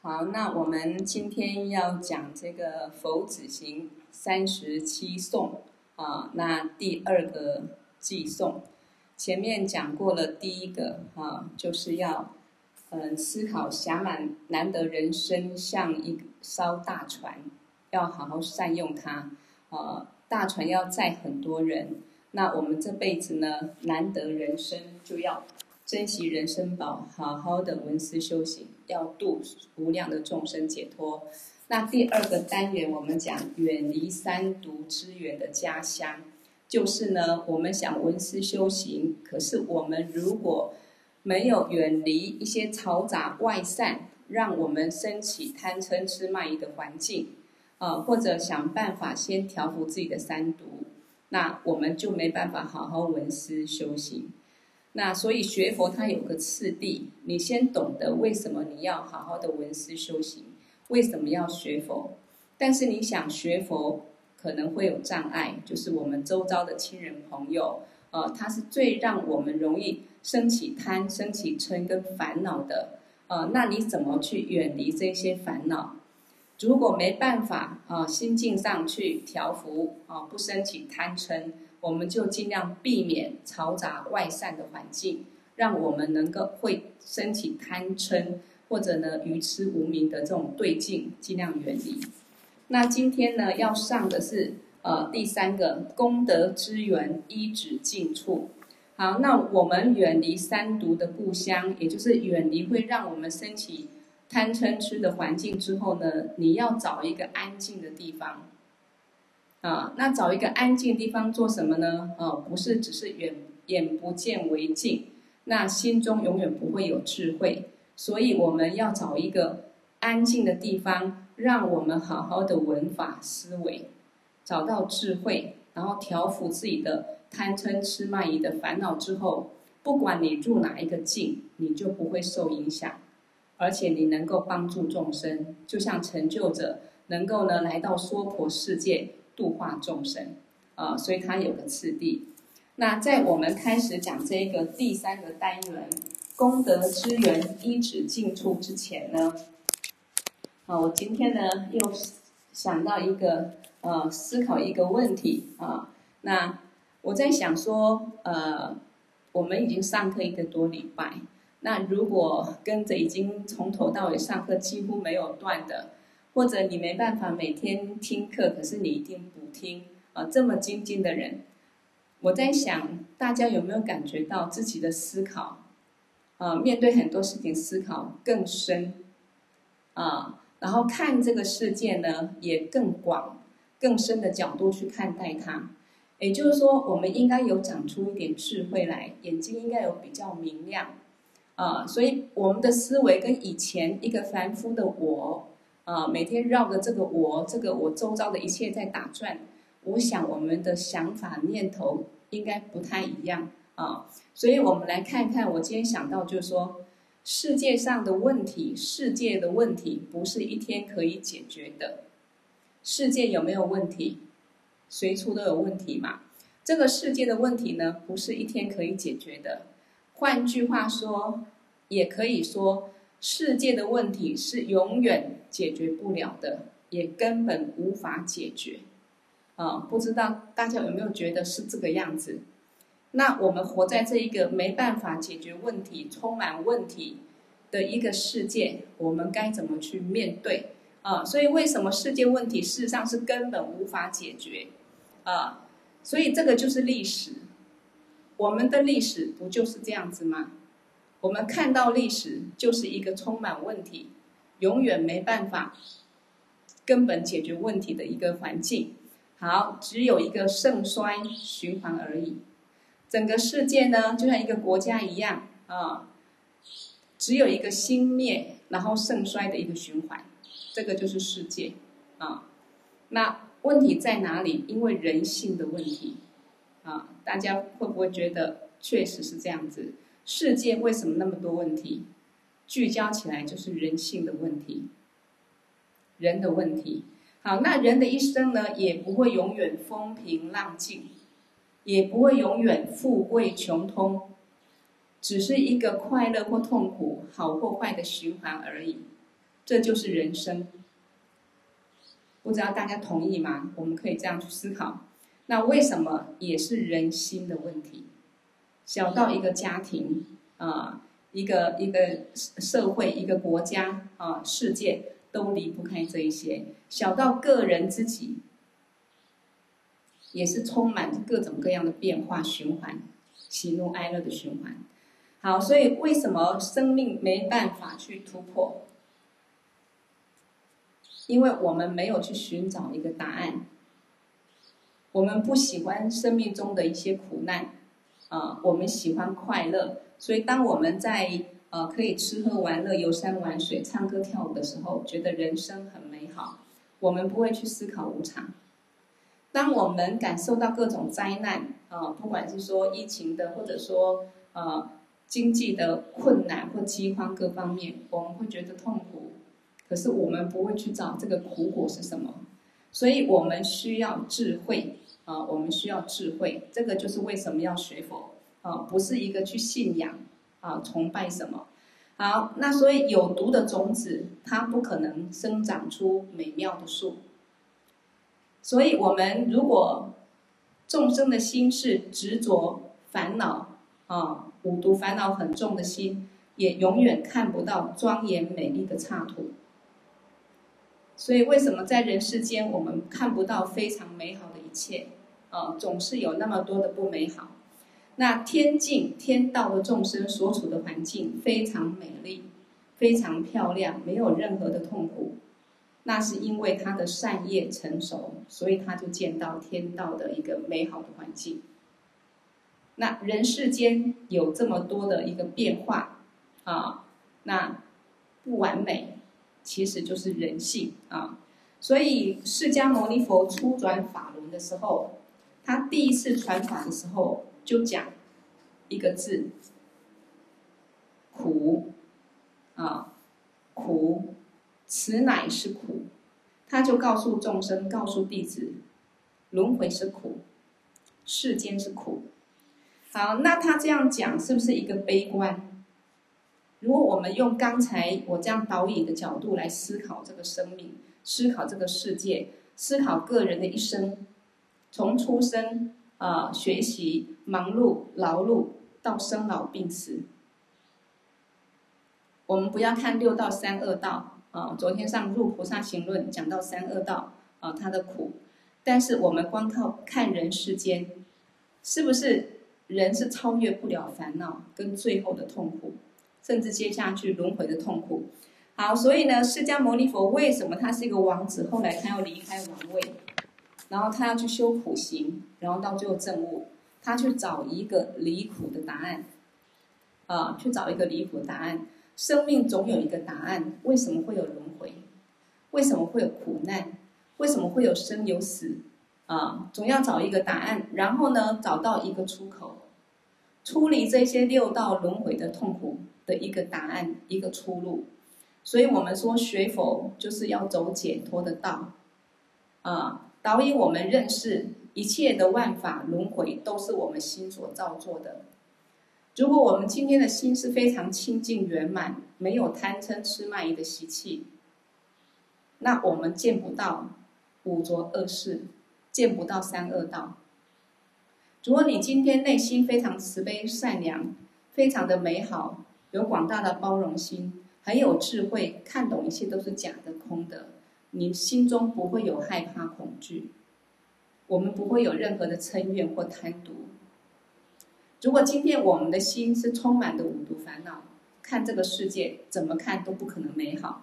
好，那我们今天要讲这个佛子行三十七颂。啊，那第二个偈颂，前面讲过了第一个啊，就是要嗯思考暇满难得人生像一艘大船，要好好善用它。啊，大船要载很多人，那我们这辈子呢，难得人生就要。珍惜人生宝，好好的闻思修行，要度无量的众生解脱。那第二个单元，我们讲远离三毒之源的家乡，就是呢，我们想闻思修行，可是我们如果没有远离一些嘈杂外散，让我们升起贪嗔痴慢疑的环境，啊、呃，或者想办法先调伏自己的三毒，那我们就没办法好好闻思修行。那所以学佛它有个次第，你先懂得为什么你要好好的闻思修行，为什么要学佛？但是你想学佛可能会有障碍，就是我们周遭的亲人朋友，呃，他是最让我们容易升起贪、升起嗔跟烦恼的，呃，那你怎么去远离这些烦恼？如果没办法啊、呃，心境上去调伏啊、呃，不升起贪嗔。我们就尽量避免嘈杂外散的环境，让我们能够会升起贪嗔或者呢愚痴无明的这种对境，尽量远离。那今天呢要上的是呃第三个功德之源一指净处。好，那我们远离三毒的故乡，也就是远离会让我们升起贪嗔痴的环境之后呢，你要找一个安静的地方。啊，那找一个安静的地方做什么呢？啊，不是只是眼眼不见为净，那心中永远不会有智慧。所以我们要找一个安静的地方，让我们好好的闻法思维，找到智慧，然后调伏自己的贪嗔痴慢疑的烦恼之后，不管你入哪一个境，你就不会受影响，而且你能够帮助众生，就像成就者能够呢来到娑婆世界。度化众生，啊、所以它有个次第。那在我们开始讲这个第三个单元功德之源一直进出之前呢，啊、我今天呢又想到一个呃思考一个问题啊、那我在想说，呃，我们已经上课一个多礼拜，那如果跟着已经从头到尾上课几乎没有断的。或者你没办法每天听课，可是你一定不听啊！这么精进的人，我在想，大家有没有感觉到自己的思考啊？面对很多事情思考更深啊，然后看这个世界呢也更广、更深的角度去看待它。也就是说，我们应该有长出一点智慧来，眼睛应该有比较明亮啊。所以我们的思维跟以前一个凡夫的我。啊，每天绕着这个我，这个我周遭的一切在打转。我想我们的想法念头应该不太一样啊，所以我们来看看。我今天想到就是说，世界上的问题，世界的问题不是一天可以解决的。世界有没有问题？随处都有问题嘛。这个世界的问题呢，不是一天可以解决的。换句话说，也可以说。世界的问题是永远解决不了的，也根本无法解决。啊，不知道大家有没有觉得是这个样子？那我们活在这一个没办法解决问题、充满问题的一个世界，我们该怎么去面对？啊，所以为什么世界问题事实上是根本无法解决？啊，所以这个就是历史。我们的历史不就是这样子吗？我们看到历史就是一个充满问题，永远没办法根本解决问题的一个环境。好，只有一个盛衰循环而已。整个世界呢，就像一个国家一样啊，只有一个兴灭然后盛衰的一个循环，这个就是世界啊。那问题在哪里？因为人性的问题啊，大家会不会觉得确实是这样子？世界为什么那么多问题？聚焦起来就是人性的问题，人的问题。好，那人的一生呢，也不会永远风平浪静，也不会永远富贵穷通，只是一个快乐或痛苦、好或坏的循环而已。这就是人生。不知道大家同意吗？我们可以这样去思考。那为什么也是人心的问题？小到一个家庭啊，一个一个社会，一个国家啊，世界都离不开这一些。小到个人自己，也是充满各种各样的变化循环，喜怒哀乐的循环。好，所以为什么生命没办法去突破？因为我们没有去寻找一个答案，我们不喜欢生命中的一些苦难，啊、我们喜欢快乐，所以当我们在呃可以吃喝玩乐、游山玩水、唱歌跳舞的时候，觉得人生很美好，我们不会去思考无常。当我们感受到各种灾难，啊、不管是说疫情的，或者说呃经济的困难或饥荒各方面，我们会觉得痛苦。可是我们不会去找这个苦果是什么，所以我们需要智慧啊！我们需要智慧，这个就是为什么要学佛啊！不是一个去信仰啊、崇拜什么。好，那所以有毒的种子，它不可能生长出美妙的树。所以我们如果众生的心是执着烦恼啊，五毒烦恼很重的心，也永远看不到庄严美丽的刹土。所以，为什么在人世间我们看不到非常美好的一切？啊，总是有那么多的不美好。那天境、天道的众生所处的环境非常美丽，非常漂亮，没有任何的痛苦。那是因为他的善业成熟，所以他就见到天道的一个美好的环境。那人世间有这么多的一个变化，啊，那不完美。其实就是人性啊，所以释迦牟尼佛初转法轮的时候，他第一次传法的时候就讲一个字：苦啊，苦，此乃是苦。他就告诉众生，告诉弟子，轮回是苦，世间是苦。好，那他这样讲是不是一个悲观？如果我们用刚才我这样导引的角度来思考这个生命，思考这个世界，思考个人的一生，从出生啊、学习、忙碌、劳碌到生老病死，我们不要看六道三恶道啊、昨天上《入菩萨行论》讲到三恶道啊、呃，它的苦，但是我们光靠看人世间，是不是人是超越不了烦恼跟最后的痛苦？甚至接下去轮回的痛苦。好，所以呢，释迦牟尼佛为什么他是一个王子？后来他要离开王位，然后他要去修苦行，然后到最后证悟，他去找一个离苦的答案。啊，去找一个离苦的答案。生命总有一个答案，为什么会有轮回？为什么会有苦难？为什么会有生有死？啊，总要找一个答案，然后呢，找到一个出口，出离这些六道轮回的痛苦。的一个答案，一个出路，所以我们说学佛就是要走解脱的道，啊，导引我们认识一切的万法轮回都是我们心所造作的。如果我们今天的心是非常清净圆满，没有贪嗔痴慢疑的习气，那我们见不到五浊恶世，见不到三恶道。如果你今天内心非常慈悲善良，非常的美好。有广大的包容心，很有智慧，看懂一切都是假的、空的。你心中不会有害怕、恐惧，我们不会有任何的嗔怨或贪毒。如果今天我们的心是充满的五毒烦恼，看这个世界怎么看都不可能美好。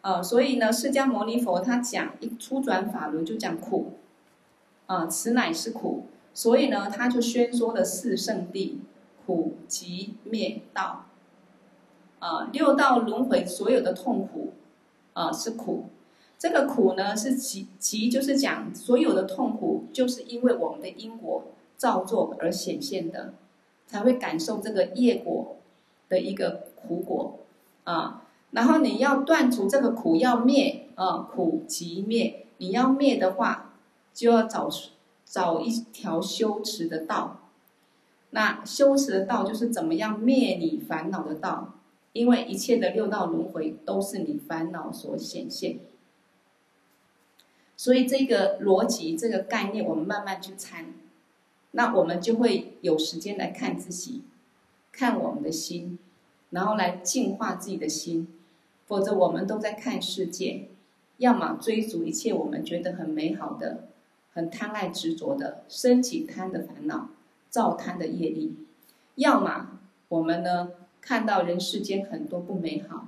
呃，所以呢，释迦牟尼佛他讲一初转法轮就讲苦，啊、呃，此乃是苦。所以呢，他就宣说了四圣谛：苦、集、灭、道。啊，六道轮回所有的痛苦，啊是苦。这个苦呢是集集，就是讲所有的痛苦，就是因为我们的因果造作而显现的，才会感受这个业果的一个苦果啊。然后你要断除这个苦，要灭啊，苦即灭。你要灭的话，就要找找一条修持的道。那修持的道就是怎么样灭你烦恼的道。因为一切的六道轮回都是你烦恼所显现。所以这个逻辑、这个概念，我们慢慢去参，那我们就会有时间来看自己，看我们的心，然后来净化自己的心。否则，我们都在看世界，要么追逐一切我们觉得很美好的、很贪爱执着的，升起贪的烦恼，造贪的业力；要么我们呢，看到人世间很多不美好，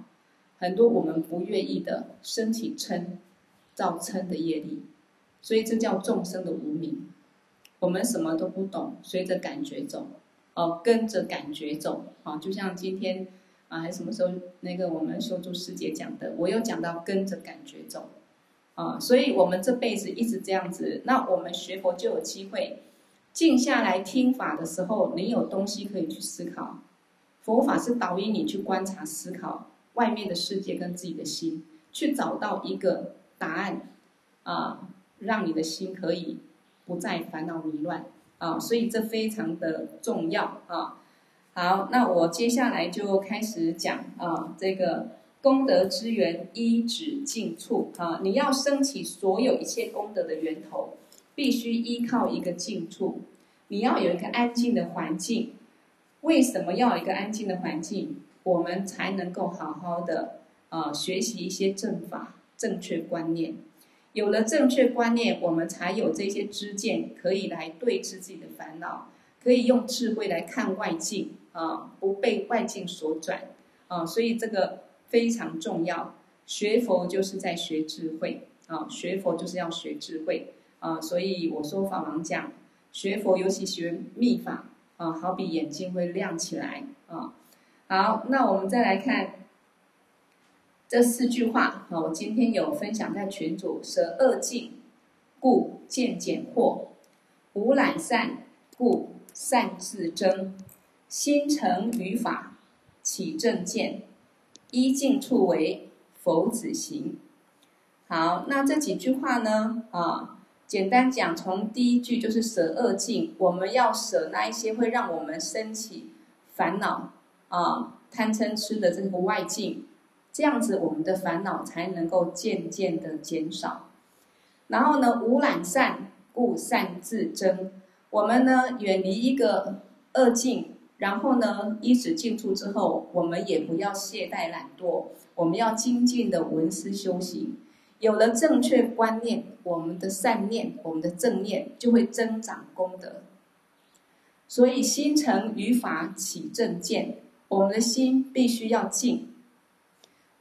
很多我们不愿意的，升起嗔。造成的业力，所以这叫众生的无明。我们什么都不懂，随着感觉走，哦，跟着感觉走，啊，就像今天啊，还是什么时候那个我们修筑师姐讲的，我有讲到跟着感觉走，啊，所以我们这辈子一直这样子，那我们学佛就有机会静下来听法的时候，你有东西可以去思考。佛法是导引你去观察、思考外面的世界跟自己的心，去找到一个。答案啊，让你的心可以不再烦恼迷乱啊，所以这非常的重要啊。好，那我接下来就开始讲啊，这个功德之源依止静处啊，你要升起所有一切功德的源头，必须依靠一个静处，你要有一个安静的环境。为什么要一个安静的环境？我们才能够好好的啊学习一些正法。正确观念，有了正确观念，我们才有这些知见，可以来对治自己的烦恼，可以用智慧来看外境啊，不被外境所转啊，所以这个非常重要。学佛就是在学智慧啊，学佛就是要学智慧啊，所以我说法王讲，学佛尤其学密法啊，好比眼睛会亮起来啊。好，那我们再来看。这四句话啊，我今天有分享在群组：舍恶境，故见简惑；无懒散，故善自增；心诚于法，起正见；依静处为佛子行。好，那这几句话呢？啊，简单讲，从第一句就是舍恶境，我们要舍那一些会让我们生起烦恼啊、贪嗔痴的这个外境。这样子，我们的烦恼才能够渐渐的减少。然后呢，无懒散，故善自增。我们呢，远离一个恶境，然后呢，依止静处之后，我们也不要懈怠懒惰，我们要精进的闻思修行。有了正确观念，我们的善念，我们的正念就会增长功德。所以，心诚于法，起正见。我们的心必须要静。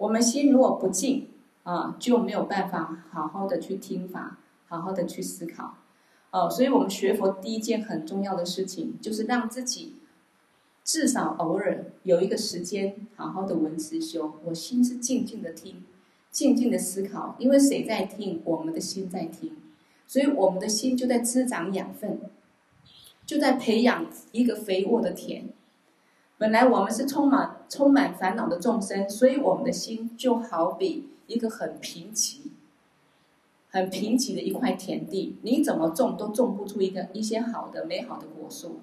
我们心如果不静啊，就没有办法好好的去听法，好好的去思考。哦，所以我们学佛第一件很重要的事情，就是让自己至少偶尔有一个时间，好好的闻思修。我心是静静的听，静静的思考。因为谁在听？我们的心在听，所以我们的心就在滋长养分，就在培养一个肥沃的田。本来我们是充满充满烦恼的众生，所以我们的心就好比一个很贫瘠、很贫瘠的一块田地，你怎么种都种不出一个一些好的、美好的果树。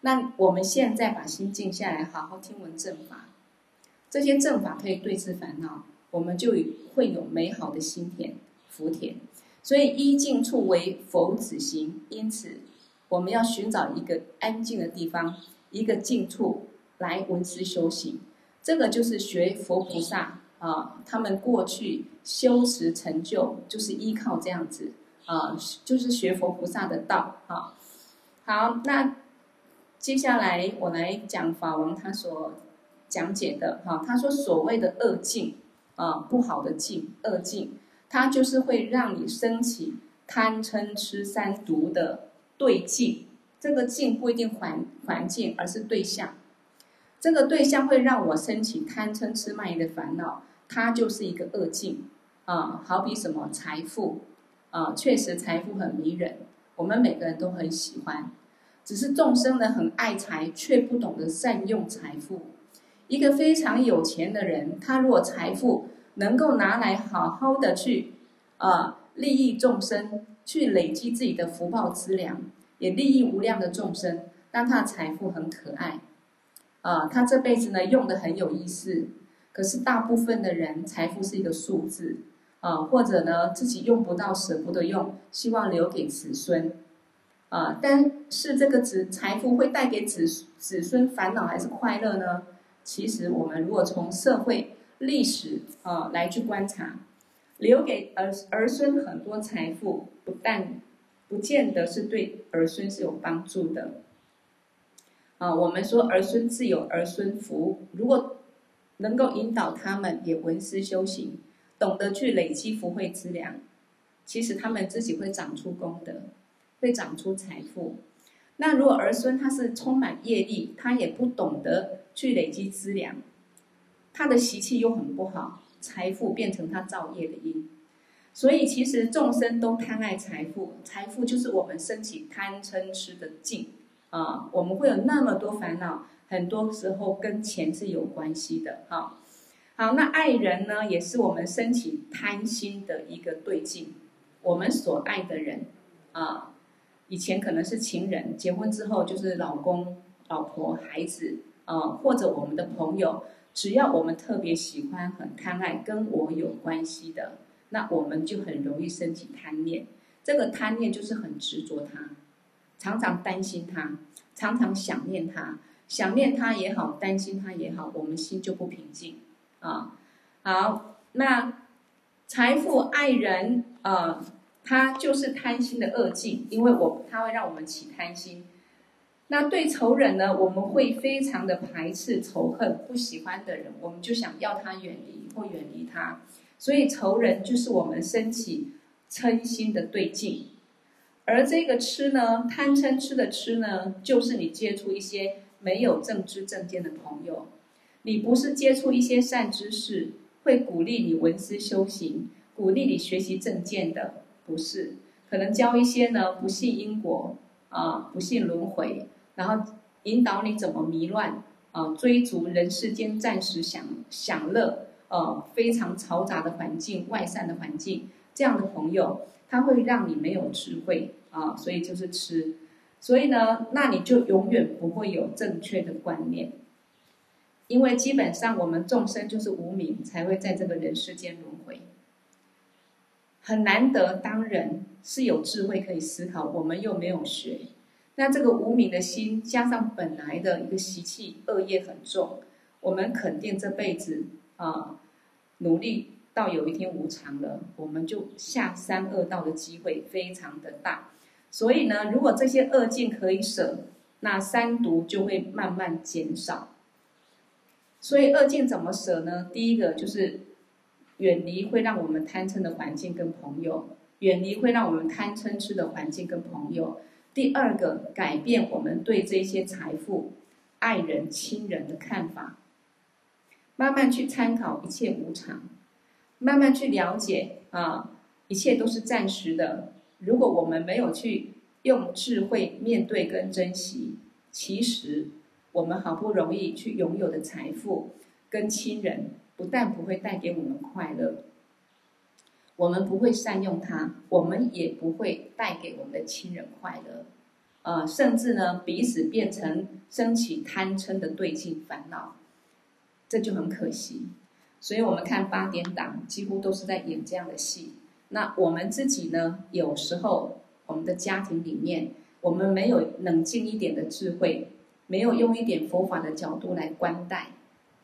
那我们现在把心静下来，好好听闻正法，这些正法可以对治烦恼，我们就会有美好的心田、福田。所以依静处为佛子行，因此我们要寻找一个安静的地方，一个静处。来闻思修行，这个就是学佛菩萨啊，他们过去修持成就就是依靠这样子啊，就是学佛菩萨的道啊。好，那接下来我来讲法王他所讲解的哈，他说所谓的恶境啊，不好的境，恶境，它就是会让你升起贪嗔痴三毒的对境。这个境不一定环环境，而是对象。这个对象会让我升起贪嗔痴慢疑的烦恼，它就是一个恶境啊。好比什么财富啊，确实财富很迷人，我们每个人都很喜欢。只是众生呢很爱财，却不懂得善用财富。一个非常有钱的人，他如果财富能够拿来好好的去啊利益众生，去累积自己的福报资粮，也利益无量的众生，那他的财富很可爱。啊，他这辈子呢用的很有意思，可是大部分的人财富是一个数字啊，或者呢自己用不到舍不得用，希望留给子孙啊。但是这个子财富会带给子子孙烦恼还是快乐呢？其实我们如果从社会历史啊来去观察，留给儿儿孙很多财富，不但不见得是对儿孙是有帮助的。啊，我们说儿孙自有儿孙福，如果能够引导他们也闻思修行，懂得去累积福慧资粮，其实他们自己会长出功德，会长出财富。那如果儿孙他是充满业力，他也不懂得去累积资粮，他的习气又很不好，财富变成他造业的因。所以其实众生都贪爱财富，财富就是我们升起贪嗔痴的境啊。我们会有那么多烦恼，很多时候跟钱是有关系的。哈，好，那爱人呢，也是我们升起贪心的一个对境。我们所爱的人啊。以前可能是情人，结婚之后就是老公、老婆、孩子，啊、或者我们的朋友，只要我们特别喜欢、很贪爱跟我有关系的，那我们就很容易升起贪念。这个贪念就是很执着他，常常担心他，常常想念他，想念他也好，担心他也好，我们心就不平静啊。好，那财富、爱人啊。呃它就是贪心的恶境，因为我他会让我们起贪心。那对仇人呢，我们会非常的排斥、仇恨、不喜欢的人，我们就想要他远离或远离他。所以仇人就是我们升起嗔心的对境。而这个痴呢，贪嗔痴的痴呢，就是你接触一些没有正知正见的朋友，你不是接触一些善知识，会鼓励你闻思修行，鼓励你学习正见的。不是，可能教一些呢，不信因果啊，不信轮回，然后引导你怎么迷乱啊，追逐人世间暂时享享乐，呃，非常嘈杂的环境，外散的环境，这样的朋友，他会让你没有智慧啊，所以就是吃，所以呢，那你就永远不会有正确的观念，因为基本上我们众生就是无明，才会在这个人世间轮回。很难得，当人是有智慧可以思考，我们又没有学，那这个无明的心加上本来的一个习气恶业很重，我们肯定这辈子啊努力到有一天无常了，我们就下三恶道的机会非常的大。所以呢，如果这些恶境可以舍，那三毒就会慢慢减少。所以恶境怎么舍呢？第一个就是。远离会让我们贪嗔的环境跟朋友，远离会让我们贪嗔痴的环境跟朋友。第二个，改变我们对这些财富、爱人、亲人的看法，慢慢去参考一切无常，慢慢去了解啊，一切都是暂时的。如果我们没有去用智慧面对跟珍惜，其实我们好不容易去拥有的财富跟亲人。不但不会带给我们快乐，我们不会善用它，我们也不会带给我们的亲人快乐，呃，甚至呢，彼此变成升起贪嗔的对境烦恼，这就很可惜。所以我们看八点档，几乎都是在演这样的戏。那我们自己呢，有时候我们的家庭里面，我们没有冷静一点的智慧，没有用一点佛法的角度来观待，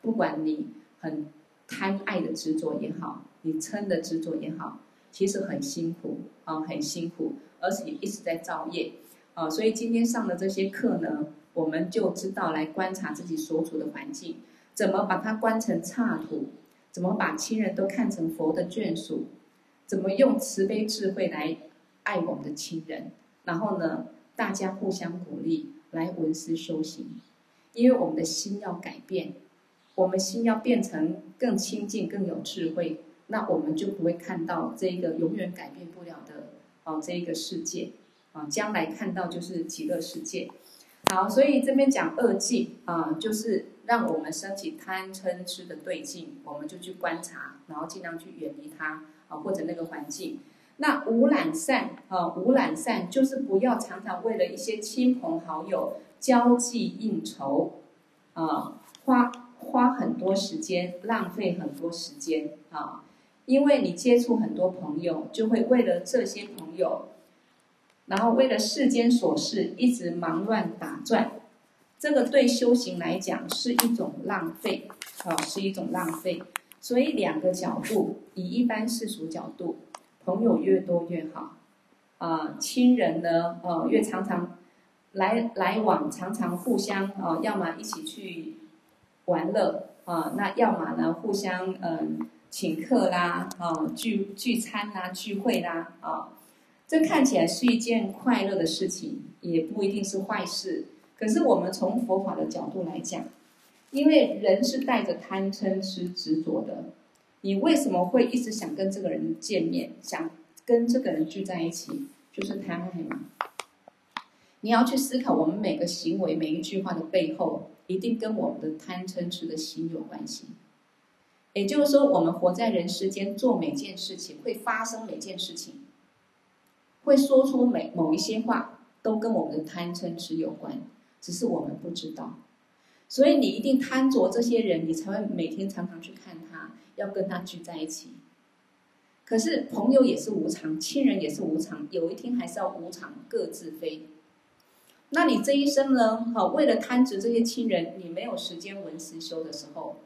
不管你很。贪爱的执着也好，你嗔的执着也好，其实很辛苦啊，很辛苦，而且一直在造业啊。所以今天上的这些课呢，我们就知道来观察自己所处的环境，怎么把它观成刹土，怎么把亲人都看成佛的眷属，怎么用慈悲智慧来爱我们的亲人，然后呢，大家互相鼓励来闻思修行，因为我们的心要改变。我们心要变成更清净、更有智慧，那我们就不会看到这个永远改变不了的哦，这一个世界啊，将来看到就是极乐世界。好，所以这边讲二忌啊，就是让我们升起贪嗔痴的对境，我们就去观察，然后尽量去远离它啊，或者那个环境。那无懒散啊，无懒散就是不要常常为了一些亲朋好友交际应酬。啊，花花很多时间，浪费很多时间啊，因为你接触很多朋友，就会为了这些朋友，然后为了世间琐事一直忙乱打转，这个对修行来讲是一种浪费，啊，是一种浪费。所以两个角度，以一般世俗角度，朋友越多越好，啊，亲人呢，呃，越常常来来往，常常互相啊，要么一起去玩乐啊，那要么呢，互相嗯请客啦，啊聚聚餐啦，聚会啦，啊，这看起来是一件快乐的事情，也不一定是坏事。可是我们从佛法的角度来讲。因为人是带着贪嗔痴执着的，你为什么会一直想跟这个人见面，想跟这个人聚在一起，就是贪爱嘛。你要去思考，我们每个行为、每一句话的背后，一定跟我们的贪嗔痴的心有关系。也就是说，我们活在人世间，做每件事情，会发生每件事情，会说出每某一些话，都跟我们的贪嗔痴有关，只是我们不知道。所以你一定贪着这些人，你才会每天常常去看他，要跟他聚在一起。可是朋友也是无常，亲人也是无常，有一天还是要无常，各自飞。那你这一生呢？好，为了贪执这些亲人，你没有时间闻思修的时候，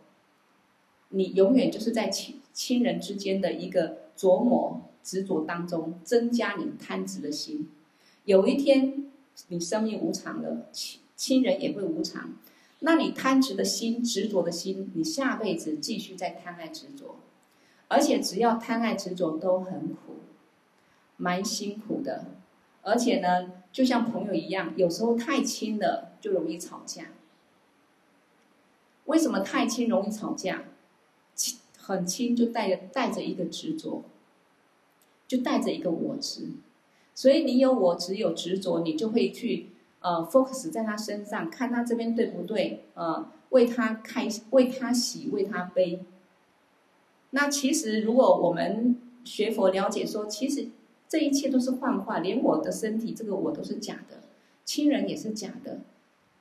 你永远就是在亲亲人之间的一个琢磨执着当中，增加你贪执的心。有一天你生命无常了，亲亲人也会无常。那你贪执的心、执着的心，你下辈子继续在贪爱执着，而且只要贪爱执着都很苦，蛮辛苦的。而且呢，就像朋友一样，有时候太亲了就容易吵架。为什么太亲容易吵架？亲很亲就带着带着一个执着，就带着一个我执，所以你有我执有执着，你就会去。呃，focus 在他身上，看他这边对不对？呃，为他开，为他喜，为他悲。那其实，如果我们学佛了解说，其实这一切都是幻化，连我的身体，这个我都是假的，亲人也是假的。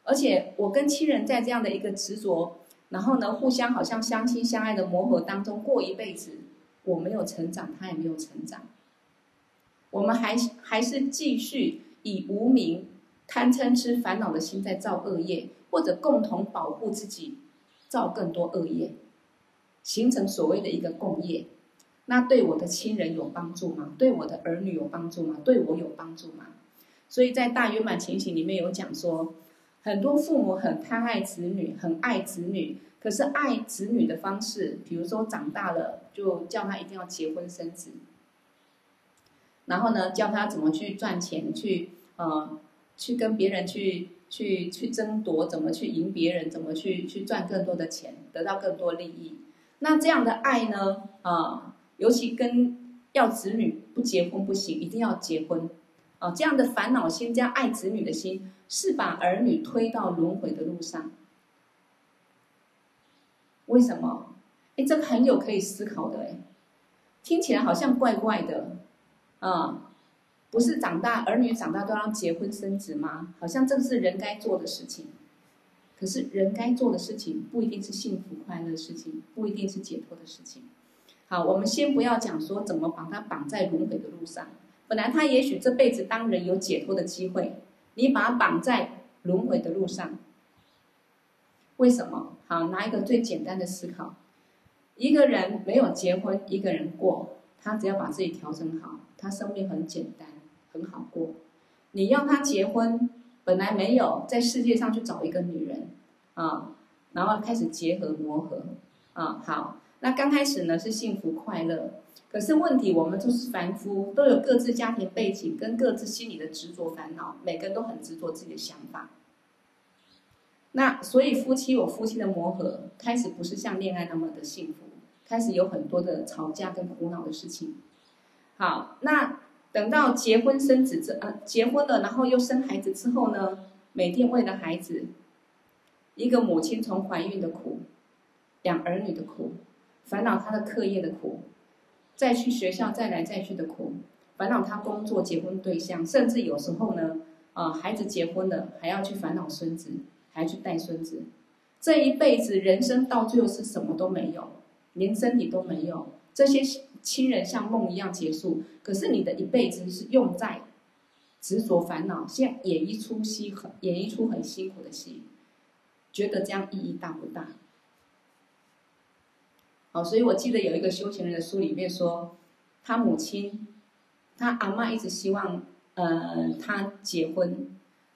而且，我跟亲人在这样的一个执着，然后呢，互相好像相亲相爱的磨合当中过一辈子，我没有成长，他也没有成长，我们还还是继续以无明。贪嗔痴烦恼的心在造恶业，或者共同保护自己，造更多恶业，形成所谓的一个共业。那对我的亲人有帮助吗？对我的儿女有帮助吗？对我有帮助吗？所以在大圆满情形里面有讲说，很多父母很贪爱子女，很爱子女，可是爱子女的方式，比如说长大了就叫他一定要结婚生子，然后呢，教他怎么去赚钱，去呃。去跟别人去去去争夺，怎么去赢别人，怎么去去赚更多的钱，得到更多利益。那这样的爱呢？啊，尤其跟要子女不结婚不行，一定要结婚。啊，这样的烦恼心加爱子女的心，是把儿女推到轮回的路上。为什么？哎，这个很有可以思考的哎，听起来好像怪怪的，啊。不是长大，儿女长大都要结婚生子吗？好像这是人该做的事情。可是人该做的事情不一定是幸福快乐的事情，不一定是解脱的事情。好，我们先不要讲说怎么把他绑在轮回的路上。本来他也许这辈子当人有解脱的机会，你把他绑在轮回的路上，为什么？好，拿一个最简单的思考：一个人没有结婚，一个人过，他只要把自己调整好，他生命很简单。很好过，你要他结婚，本来没有在世界上去找一个女人啊，然后开始结合磨合啊，好，那刚开始呢是幸福快乐，可是问题我们都是凡夫，都有各自家庭背景跟各自心里的执着烦恼，每个人都很执着自己的想法，那所以夫妻有夫妻的磨合，开始不是像恋爱那么的幸福，开始有很多的吵架跟苦恼的事情，好，那。等到结婚生子之呃结婚了，然后又生孩子之后呢，每天为了孩子，一个母亲从怀孕的苦，养儿女的苦，烦恼她的课业的苦，再去学校再来再去的苦，烦恼她工作结婚对象，甚至有时候呢，啊、孩子结婚了还要去烦恼孙子，还要去带孙子，这一辈子人生到最后是什么都没有，连身体都没有，这些亲人像梦一样结束。可是你的一辈子是用在执着烦恼，现演一出戏很演一出很辛苦的戏，觉得这样意义大不大？好，所以我记得有一个修行人的书里面说，他母亲，他阿嬷一直希望，呃，他结婚，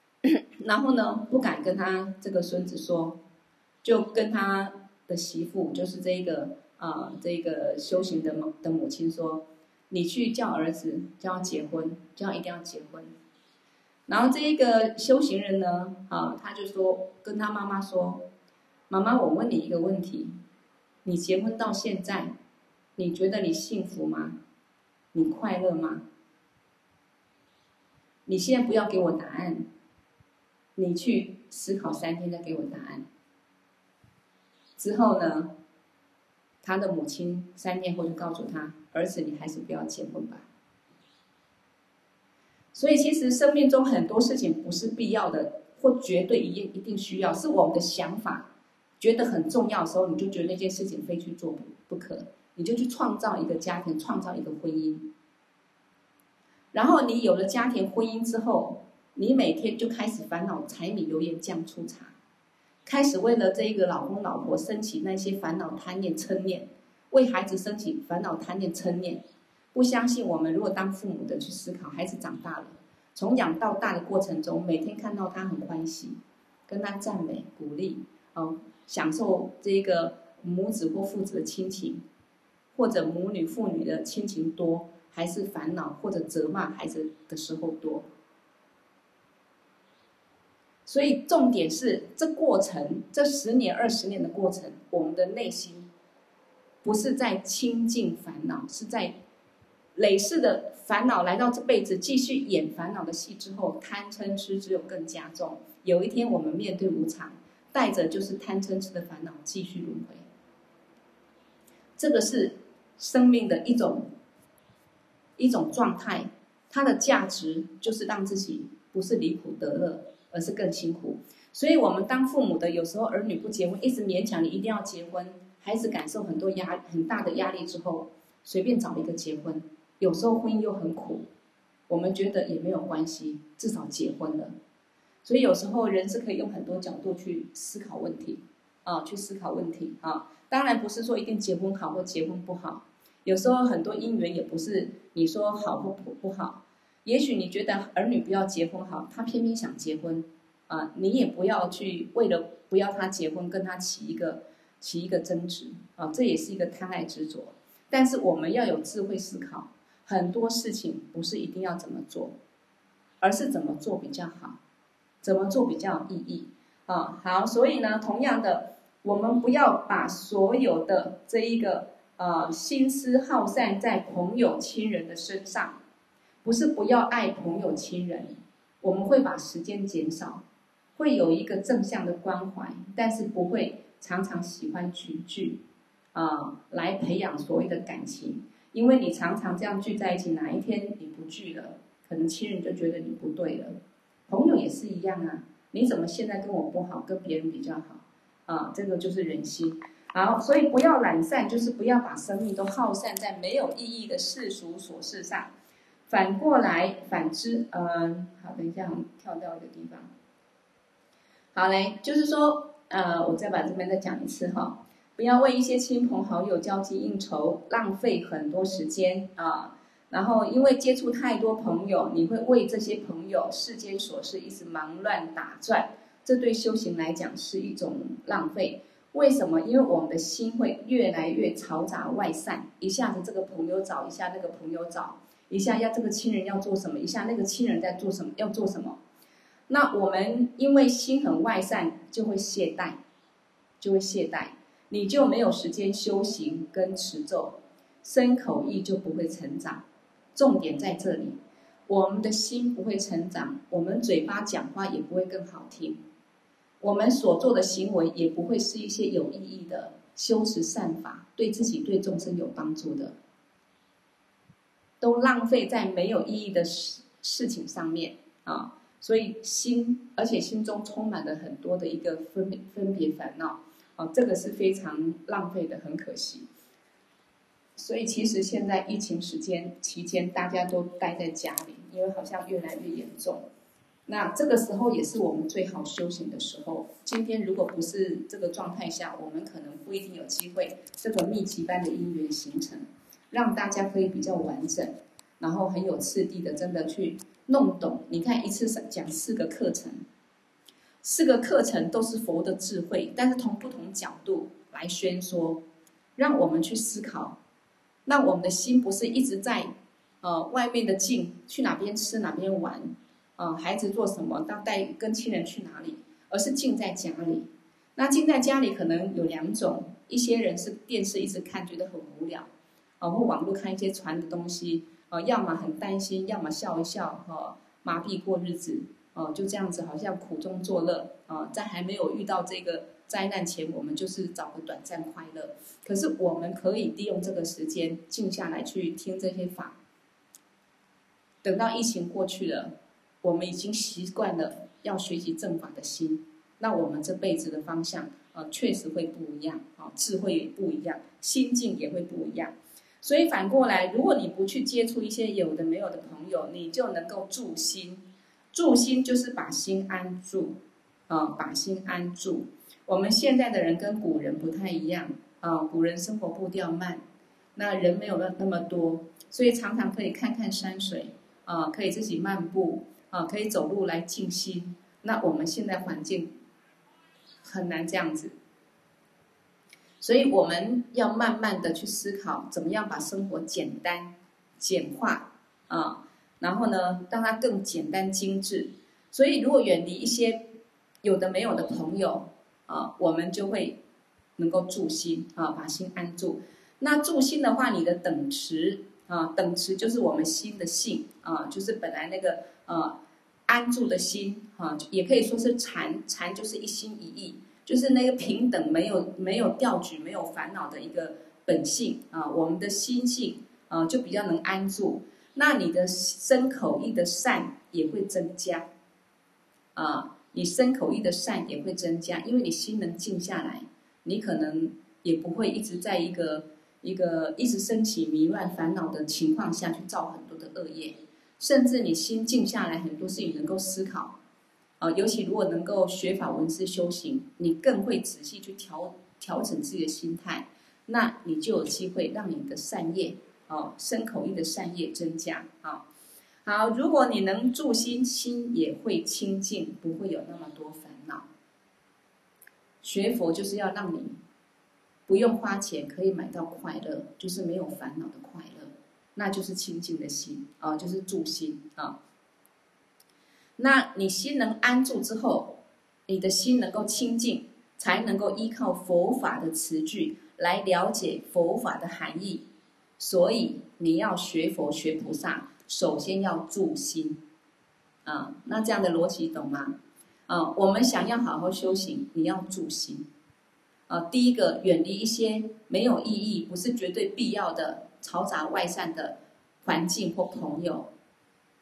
然后呢，不敢跟他这个孙子说。就跟他的媳妇，就是这个啊、这个修行的母的母亲说：“你去叫儿子，叫他结婚，叫他一定要结婚。”然后这一个修行人呢，啊，他就说跟他妈妈说：“妈妈，我问你一个问题，你结婚到现在，你觉得你幸福吗？你快乐吗？你现在不要给我答案，你去思考三天再给我答案。”之后呢，他的母亲三天后就告诉他：“儿子，你还是不要结婚吧。”所以，其实生命中很多事情不是必要的，或绝对一一定需要，是我们的想法觉得很重要的时候，你就觉得那件事情非去做不不可，你就去创造一个家庭，创造一个婚姻。然后你有了家庭婚姻之后，你每天就开始烦恼柴米油盐酱醋茶。开始为了这一个老公老婆升起那些烦恼贪念嗔念，为孩子升起烦恼贪念嗔念，不相信我们如果当父母的去思考，孩子长大了，从养到大的过程中，每天看到他很欢喜，跟他赞美鼓励，哦，享受这个母子或父子的亲情，或者母女父女的亲情多，还是烦恼或者责骂孩子的时候多。所以重点是，这过程，这十年、二十年的过程，我们的内心不是在清净烦恼，是在累世的烦恼来到这辈子继续演烦恼的戏之后，贪嗔痴只有更加重。有一天我们面对无常，带着就是贪嗔痴的烦恼继续轮回。这个是生命的一种一种状态，它的价值就是让自己不是离苦得乐。而是更辛苦，所以，我们当父母的，有时候儿女不结婚，一直勉强你一定要结婚，孩子感受很多压很大的压力之后，随便找一个结婚，有时候婚姻又很苦，我们觉得也没有关系，至少结婚了。所以有时候人是可以用很多角度去思考问题，啊，去思考问题啊。当然不是说一定结婚好或结婚不好，有时候很多姻缘也不是你说好或不不好。也许你觉得儿女不要结婚好，他偏偏想结婚，啊，你也不要去为了不要他结婚跟他起一个起一个争执，啊，这也是一个贪爱执着。但是我们要有智慧思考，很多事情不是一定要怎么做，而是怎么做比较好，怎么做比较有意义，啊，好，所以呢，同样的，我们不要把所有的这一个呃心思耗散在朋友亲人的身上。不是不要爱朋友亲人，我们会把时间减少，会有一个正向的关怀，但是不会常常喜欢群聚，啊、来培养所谓的感情。因为你常常这样聚在一起，哪一天你不聚了，可能亲人就觉得你不对了。朋友也是一样啊，你怎么现在跟我不好，跟别人比较好？啊、这个就是人心。好，所以不要懒散，就是不要把生命都耗散在没有意义的世俗琐事上。反过来，反之，嗯，好，等一下，我们跳到一个地方。好嘞，就是说，呃，我再把这边再讲一次哈，不要为一些亲朋好友交际应酬，浪费很多时间啊。然后，因为接触太多朋友，你会为这些朋友世间琐事一直忙乱打转，这对修行来讲是一种浪费。为什么？因为我们的心会越来越嘈杂外散，一下子这个朋友找，一下那个朋友找。一下要这个亲人要做什么，一下那个亲人在做什么，要做什么？那我们因为心很外散，就会懈怠，就会懈怠，你就没有时间修行跟持咒，身口意就不会成长。重点在这里，我们的心不会成长，我们嘴巴讲话也不会更好听，我们所做的行为也不会是一些有意义的修持善法，对自己对众生有帮助的。都浪费在没有意义的事事情上面啊！所以心，而且心中充满了很多的一个分分别烦恼，啊，这个是非常浪费的，很可惜。所以其实现在疫情时间期间，大家都待在家里，因为好像越来越严重。那这个时候也是我们最好修行的时候。今天如果不是这个状态下，我们可能不一定有机会这个密集般的因缘形成，让大家可以比较完整，然后很有次第的真的去弄懂。你看一次讲四个课程，四个课程都是佛的智慧，但是从不同角度来宣说，让我们去思考。那我们的心不是一直在，呃，外面的境，去哪边吃哪边玩，呃，孩子做什么，当带跟亲人去哪里，而是静在家里。那静在家里可能有两种，一些人是电视一直看，觉得很无聊，啊、或网络看一些传的东西，呃，要么很担心，要么笑一笑，呃，麻痹过日子，哦，就这样子，好像苦中作乐，啊、在还没有遇到这个。灾难前，我们就是找个短暂快乐。可是我们可以利用这个时间静下来去听这些法。等到疫情过去了，我们已经习惯了要学习正法的心，那我们这辈子的方向呃，确实会不一样啊，智慧也不一样，心境也会不一样。所以反过来，如果你不去接触一些有的没有的朋友，你就能够住心。住心就是把心安住啊，把心安住。我们现在的人跟古人不太一样啊，古人生活步调慢，那人没有那那么多，所以常常可以看看山水啊，可以自己漫步啊，可以走路来静心。那我们现在环境很难这样子，所以我们要慢慢的去思考，怎么样把生活简单简化啊，然后呢，让它更简单精致。所以如果远离一些有的没有的朋友。啊，我们就会能够住心啊，把心安住。那住心的话，你的等持啊，等持就是我们心的性啊，就是本来那个呃安住的心啊，也可以说是禅，禅就是一心一意，就是那个平等，没有没有掉举，没有烦恼的一个本性啊。我们的心性啊，就比较能安住。那你的身口意的善也会增加啊。你身口意的善也会增加，因为你心能静下来，你可能也不会一直在一个一个一直升起迷乱烦恼的情况下去造很多的恶业，甚至你心静下来，很多事情能够思考，啊，尤其如果能够学法闻思修行，你更会仔细去调调整自己的心态，那你就有机会让你的善业，哦，身口意的善业增加，啊。好，如果你能住心，心也会清净，不会有那么多烦恼。学佛就是要让你不用花钱可以买到快乐，就是没有烦恼的快乐，那就是清净的心啊，就是住心啊。那你心能安住之后，你的心能够清净，才能够依靠佛法的词句来了解佛法的含义。所以你要学佛学菩萨。首先要住心，啊，那这样的逻辑懂吗？啊，我们想要好好修行，你要住心，啊，第一个远离一些没有意义、不是绝对必要的嘈杂外散的环境或朋友，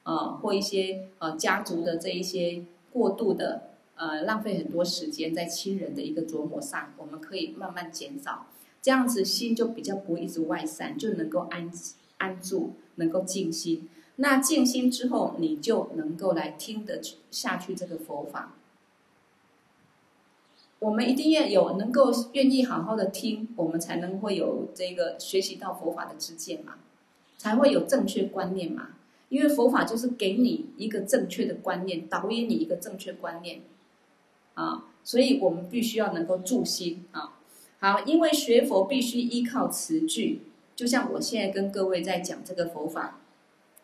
啊，或一些呃家族的这一些过度的呃浪费很多时间在亲人的一个琢磨上，我们可以慢慢减少，这样子心就比较不会一直外散，就能够安安住，能够静心。那静心之后，你就能够来听得下去这个佛法。我们一定要有能够愿意好好的听，我们才能会有这个学习到佛法的知见嘛，才会有正确观念嘛。因为佛法就是给你一个正确的观念，导引你一个正确观念啊，所以我们必须要能够住心啊。好，因为学佛必须依靠词句，就像我现在跟各位在讲这个佛法。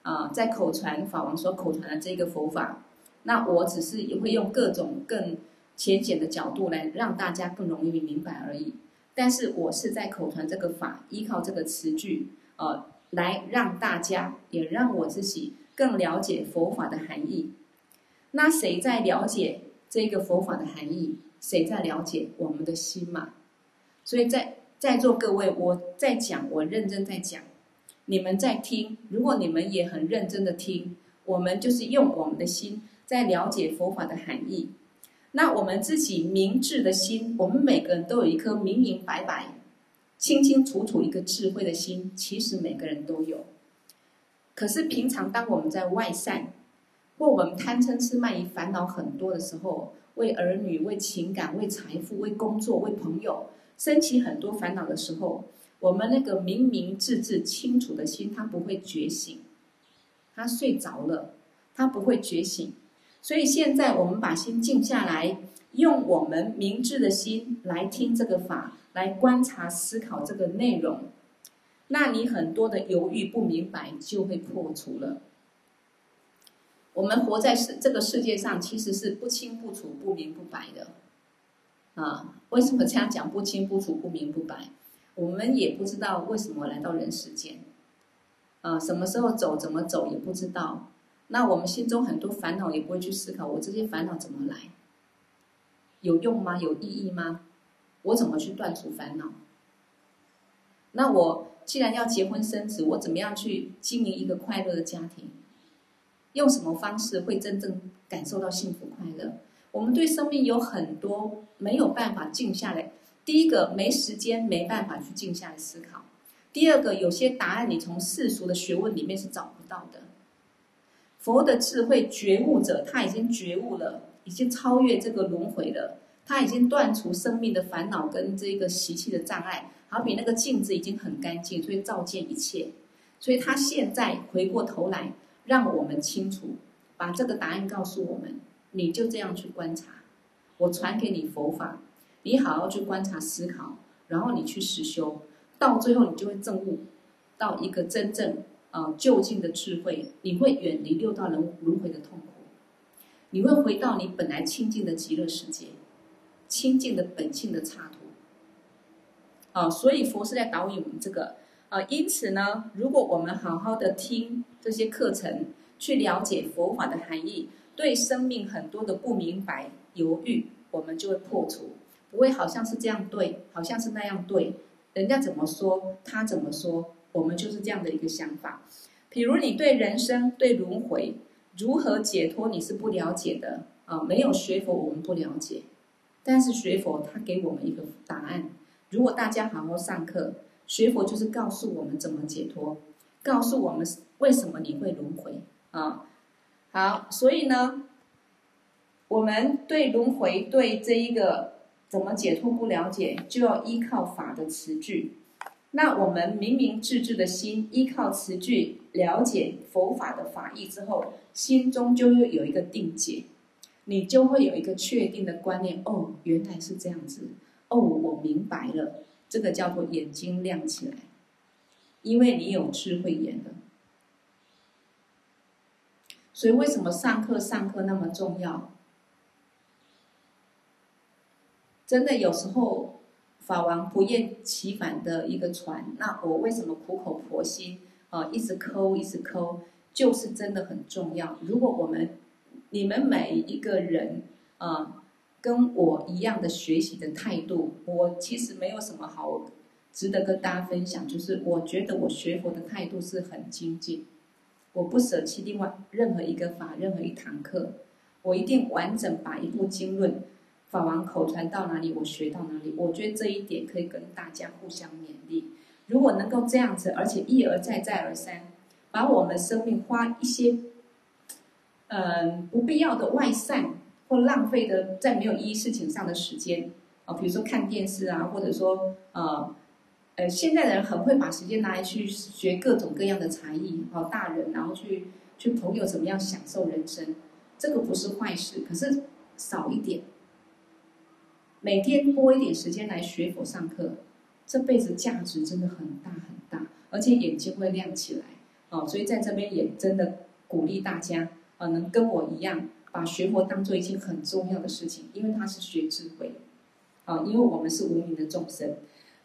啊，在口传法王所口传的这个佛法，那我只是也会用各种更浅显的角度来让大家更容易明白而已。但是我是在口传这个法，依靠这个词句，呃，来让大家也让我自己更了解佛法的含义。那谁在了解这个佛法的含义？谁在了解我们的心嘛？所以在在座各位，我在讲，我认真在讲。你们在听，如果你们也很认真的听，我们就是用我们的心在了解佛法的含义。那我们自己明智的心，我们每个人都有一颗明明白白、清清楚楚一个智慧的心，其实每个人都有。可是平常当我们在外散，或我们贪嗔痴慢疑烦恼很多的时候，为儿女、为情感、为财富、为工作、为朋友，升起很多烦恼的时候，我们那个明明智智、清楚的心，它不会觉醒，它睡着了，它不会觉醒。所以现在我们把心静下来，用我们明智的心来听这个法，来观察思考这个内容，那你很多的犹豫不明白就会破除了。我们活在世这个世界上，其实是不清不楚、不明不白的。啊，为什么这样讲？不清不楚、不明不白，我们也不知道为什么来到人世间。啊，什么时候走，怎么走也不知道。那我们心中很多烦恼也不会去思考，我这些烦恼怎么来？有用吗？有意义吗？我怎么去断除烦恼？那我既然要结婚生子，我怎么样去经营一个快乐的家庭？用什么方式会真正感受到幸福快乐？我们对生命有很多没有办法静下来。第一个，没时间，没办法去静下来思考；第二个，有些答案你从世俗的学问里面是找不到的。佛的智慧觉悟者，他已经觉悟了，已经超越这个轮回了，他已经断除生命的烦恼跟这个习气的障碍，好比那个镜子已经很干净，所以照见一切。所以他现在回过头来，让我们清楚，把这个答案告诉我们，你就这样去观察，我传给你佛法，你好好去观察思考，然后你去实修，到最后你就会证悟到一个真正。啊，究竟的智慧，你会远离六道轮轮回的痛苦，你会回到你本来清净的极乐世界，清净的本性的插图。啊，所以佛是在导引我们这个。啊，因此呢，如果我们好好的听这些课程，去了解佛法的含义，对生命很多的不明白、犹豫，我们就会破除，不会好像是这样对，好像是那样对，人家怎么说，他怎么说。我们就是这样的一个想法，比如你对人生、对轮回如何解脱，你是不了解的啊。没有学佛，我们不了解，但是学佛他给我们一个答案。如果大家好好上课，学佛就是告诉我们怎么解脱，告诉我们为什么你会轮回啊。好，所以呢，我们对轮回、对这一个怎么解脱不了解，就要依靠法的词句。那我们明明智智的心，依靠词句了解佛法的法义之后，心中就会有一个定解，你就会有一个确定的观念。哦，原来是这样子。哦，我明白了，这个叫做眼睛亮起来，因为你有智慧眼了。所以为什么上课上课那么重要？真的有时候。法王不厌其烦的一个传，那我为什么苦口婆心啊，一直抠一直抠，就是真的很重要。如果我们你们每一个人啊，跟我一样的学习的态度，我其实没有什么好值得跟大家分享，就是我觉得我学佛的态度是很精进，我不舍弃另外任何一个法，任何一堂课，我一定完整把一部经论。法王口传到哪里，我学到哪里。我觉得这一点可以跟大家互相勉励。如果能够这样子，而且一而再、再而三，把我们生命花一些，呃，不必要的外散或浪费的在没有意义事情上的时间啊，比如说看电视啊，或者说呃，呃，现在的人很会把时间拿来去学各种各样的才艺，哦，大人然后去去朋友怎么样享受人生，这个不是坏事，可是少一点。每天拨一点时间来学佛上课，这辈子价值真的很大很大，而且眼睛会亮起来好！所以在这边也真的鼓励大家啊，能跟我一样把学佛当做一件很重要的事情，因为它是学智慧啊，因为我们是无明的众生。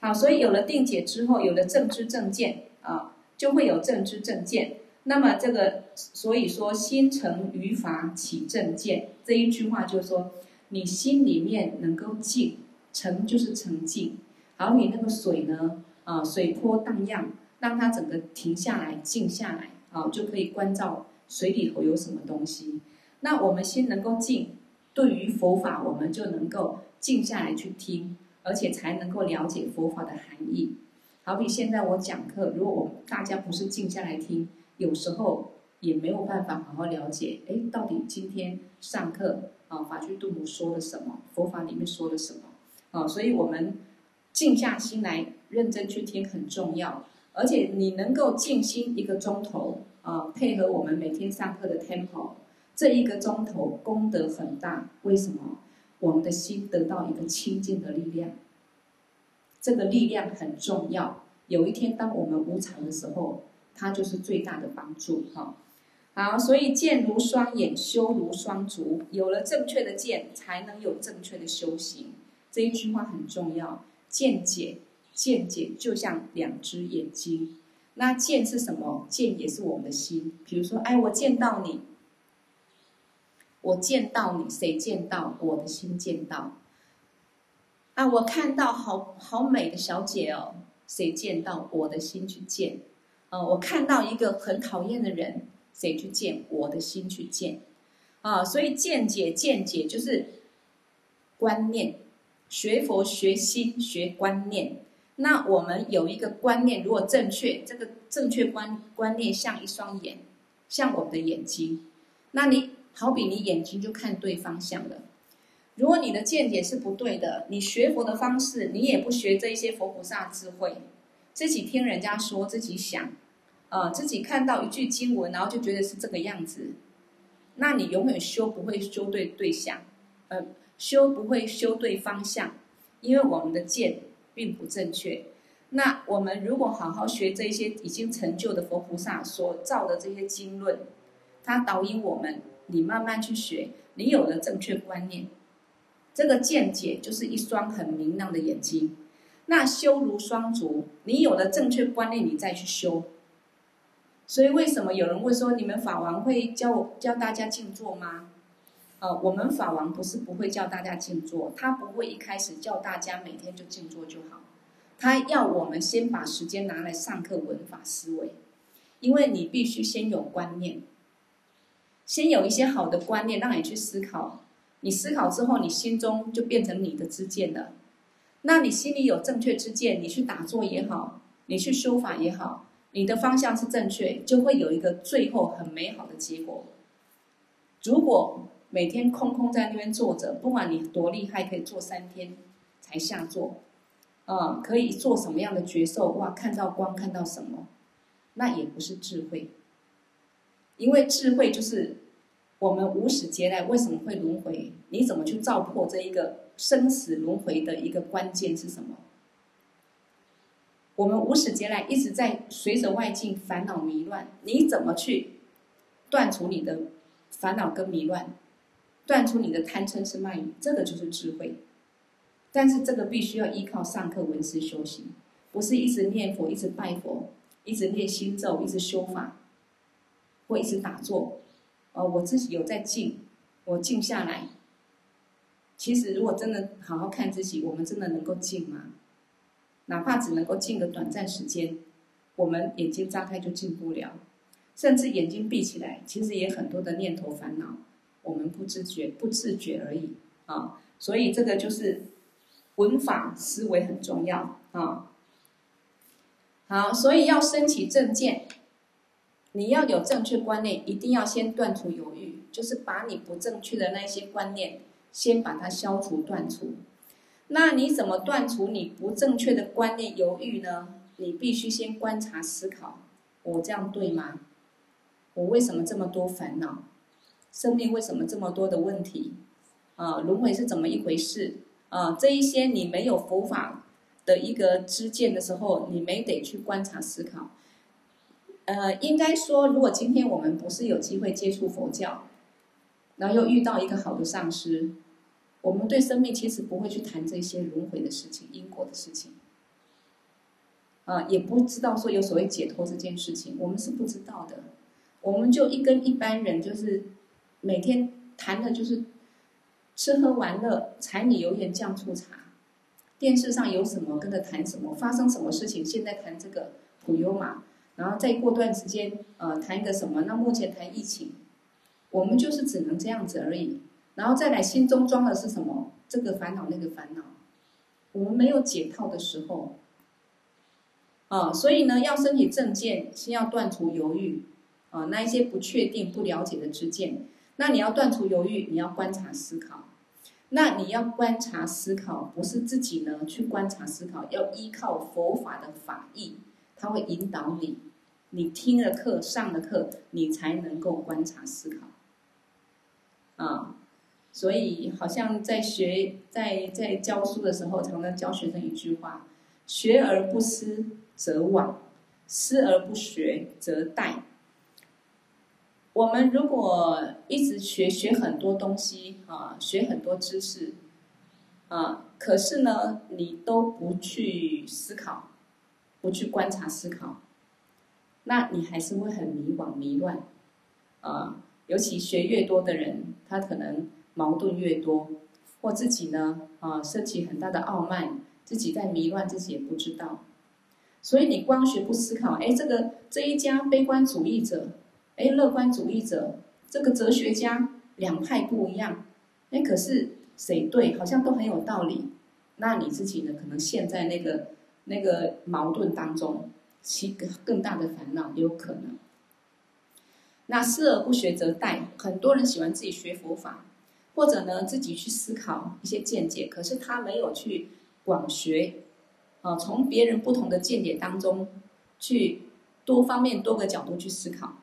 好，所以有了定解之后，有了正知正见啊，就会有正知正见。那么这个，所以说心诚于法起正见这一句话就是说。你心里面能够静，诚就是澄净。好，你那个水呢？啊，水波荡漾，让它整个停下来，静下来，啊，就可以关照水里头有什么东西。那我们心能够静，对于佛法，我们就能够静下来去听，而且才能够了解佛法的含义。好比现在我讲课，如果我们大家不是静下来听，有时候也没有办法好好了解，哎，到底今天上课啊，法须度母说了什么？佛法里面说了什么？啊，所以我们静下心来，认真去听很重要。而且你能够静心一个钟头啊，配合我们每天上课的 tempo，这一个钟头功德很大。为什么？我们的心得到一个清净的力量。这个力量很重要。有一天，当我们无常的时候，它就是最大的帮助。哈，好，所以见如双眼，修如双足。有了正确的见，才能有正确的修行。这一句话很重要。见解，见解就像两只眼睛。那见是什么？见也是我们的心。比如说，哎，我见到你，我见到你，谁见到？我的心见到。啊，我看到好好美的小姐哦，谁见到？我的心去见。啊，我看到一个很讨厌的人，谁去见？我的心去见。啊，所以见解见解就是观念，学佛学心学观念。那我们有一个观念，如果正确，这个正确观观念像一双眼，像我们的眼睛。那你好比你眼睛就看对方向了。如果你的见解是不对的，你学佛的方式，你也不学这一些佛菩萨智慧，自己听人家说，自己想，呃，自己看到一句经文，然后就觉得是这个样子，那你永远修不会修对对象，呃，修不会修对方向，因为我们的见并不正确。那我们如果好好学这些已经成就的佛菩萨所造的这些经论，它导引我们，你慢慢去学，你有了正确观念。这个见解就是一双很明亮的眼睛，那修如双足，你有了正确观念，你再去修。所以为什么有人会说，你们法王会教教大家静坐吗？呃，我们法王不是不会叫大家静坐，他不会一开始叫大家每天就静坐就好，他要我们先把时间拿来上课文法思维，因为你必须先有观念，先有一些好的观念让你去思考。你思考之后，你心中就变成你的知见了。那你心里有正确知见，你去打坐也好，你去修法也好，你的方向是正确，就会有一个最后很美好的结果。如果每天空空在那边坐着，不管你多厉害，可以坐三天才下座，啊、嗯，可以做什么样的觉受？哇，看到光，看到什么？那也不是智慧，因为智慧就是。我们无始劫来为什么会轮回？你怎么去照破这一个生死轮回的一个关键是什么？我们无始劫来一直在随着外境烦恼迷乱，你怎么去断除你的烦恼跟迷乱，断出你的贪嗔痴慢疑？这个就是智慧。但是这个必须要依靠上课闻思修行，不是一直念佛、一直拜佛、一直念心咒、一直修法，或一直打坐。哦，我自己有在静，我静下来。其实，如果真的好好看自己，我们真的能够静吗？哪怕只能够静个短暂时间，我们眼睛张开就静不了，甚至眼睛闭起来，其实也很多的念头烦恼，我们不知觉、不自觉而已啊。所以，这个就是文法思维很重要啊。好，所以要升起正见。你要有正确观念，一定要先断除犹豫，就是把你不正确的那些观念，先把它消除断除。那你怎么断除你不正确的观念犹豫呢？你必须先观察思考，我这样对吗？我为什么这么多烦恼？生命为什么这么多的问题？啊，轮回是怎么一回事？啊，这一些你没有佛法的一个知见的时候，你没得去观察思考。呃，应该说，如果今天我们不是有机会接触佛教，然后又遇到一个好的上师，我们对生命其实不会去谈这些轮回的事情、因果的事情，啊、也不知道说有所谓解脱这件事情，我们是不知道的。我们就一跟一般人，就是每天谈的就是吃喝玩乐、柴米油盐酱醋茶，电视上有什么跟着谈什么，发生什么事情，现在谈这个普悠玛。然后再过段时间，呃，谈一个什么？那目前谈疫情，我们就是只能这样子而已。然后再来，心中装的是什么？这个烦恼，那个烦恼。我们没有解套的时候，啊，所以呢，要升起正见，先要断除犹豫，啊，那一些不确定、不了解的知见。那你要断除犹豫，你要观察思考。那你要观察思考，不是自己呢去观察思考，要依靠佛法的法义，它会引导你。你听了课、上了课，你才能够观察思考。啊，所以好像在学、在在教书的时候，常常教学生一句话：学而不思则罔，思而不学则殆。我们如果一直学学很多东西啊，学很多知识啊，可是呢，你都不去思考，不去观察思考，那你还是会很迷惘迷乱啊。尤其学越多的人，他可能矛盾越多，或自己呢啊，升起很大的傲慢，自己在迷乱，自己也不知道。所以你光学不思考，哎，这个这一家悲观主义者。哎，乐观主义者这个哲学家两派不一样，哎，可是谁对？好像都很有道理。那你自己呢？可能陷在那个那个矛盾当中，其更大的烦恼也有可能。那思而不学则殆。很多人喜欢自己学佛法，或者呢自己去思考一些见解，可是他没有去广学，啊，从别人不同的见解当中去多方面多个角度去思考。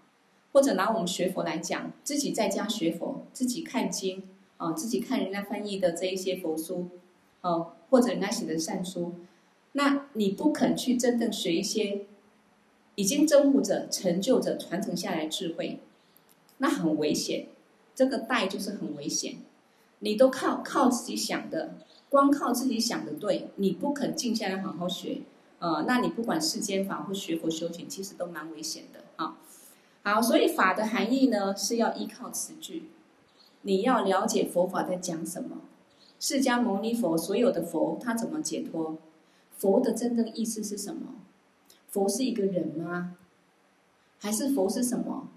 或者拿我们学佛来讲，自己在家学佛，自己看经啊，自己看人家翻译的这一些佛书，哦，或者人家写的善书，那你不肯去真正学一些已经证悟者、成就者传承下来智慧，那很危险。这个带就是很危险。你都靠靠自己想的，光靠自己想的对，你不肯静下来好好学，呃，那你不管世间法或学佛修行，其实都蛮危险的。好，所以法的含义呢，是要依靠词句。你要了解佛法在讲什么。释迦牟尼佛所有的佛，他怎么解脱？佛的真正意思是什么？佛是一个人吗？还是佛是什么？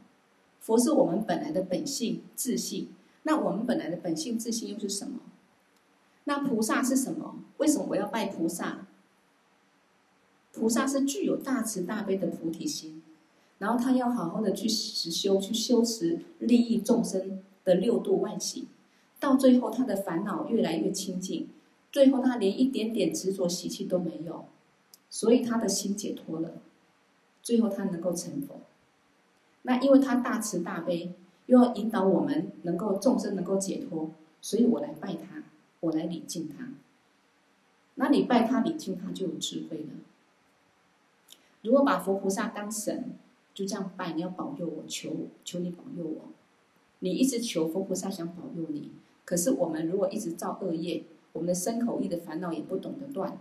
佛是我们本来的本性自性。那我们本来的本性自性又是什么？那菩萨是什么？为什么我要拜菩萨？菩萨是具有大慈大悲的菩提心。然后他要好好的去实修，去修持利益众生的六度万行，到最后他的烦恼越来越清净，最后他连一点点执着习气都没有，所以他的心解脱了，最后他能够成佛。那因为他大慈大悲，又要引导我们能够众生能够解脱，所以我来拜他，我来礼敬他。那你拜他礼敬他就有智慧了。如果把佛菩萨当神。就这样拜，你要保佑我，求求你保佑我。你一直求佛菩萨想保佑你，可是我们如果一直造恶业，我们的身口意的烦恼也不懂得断，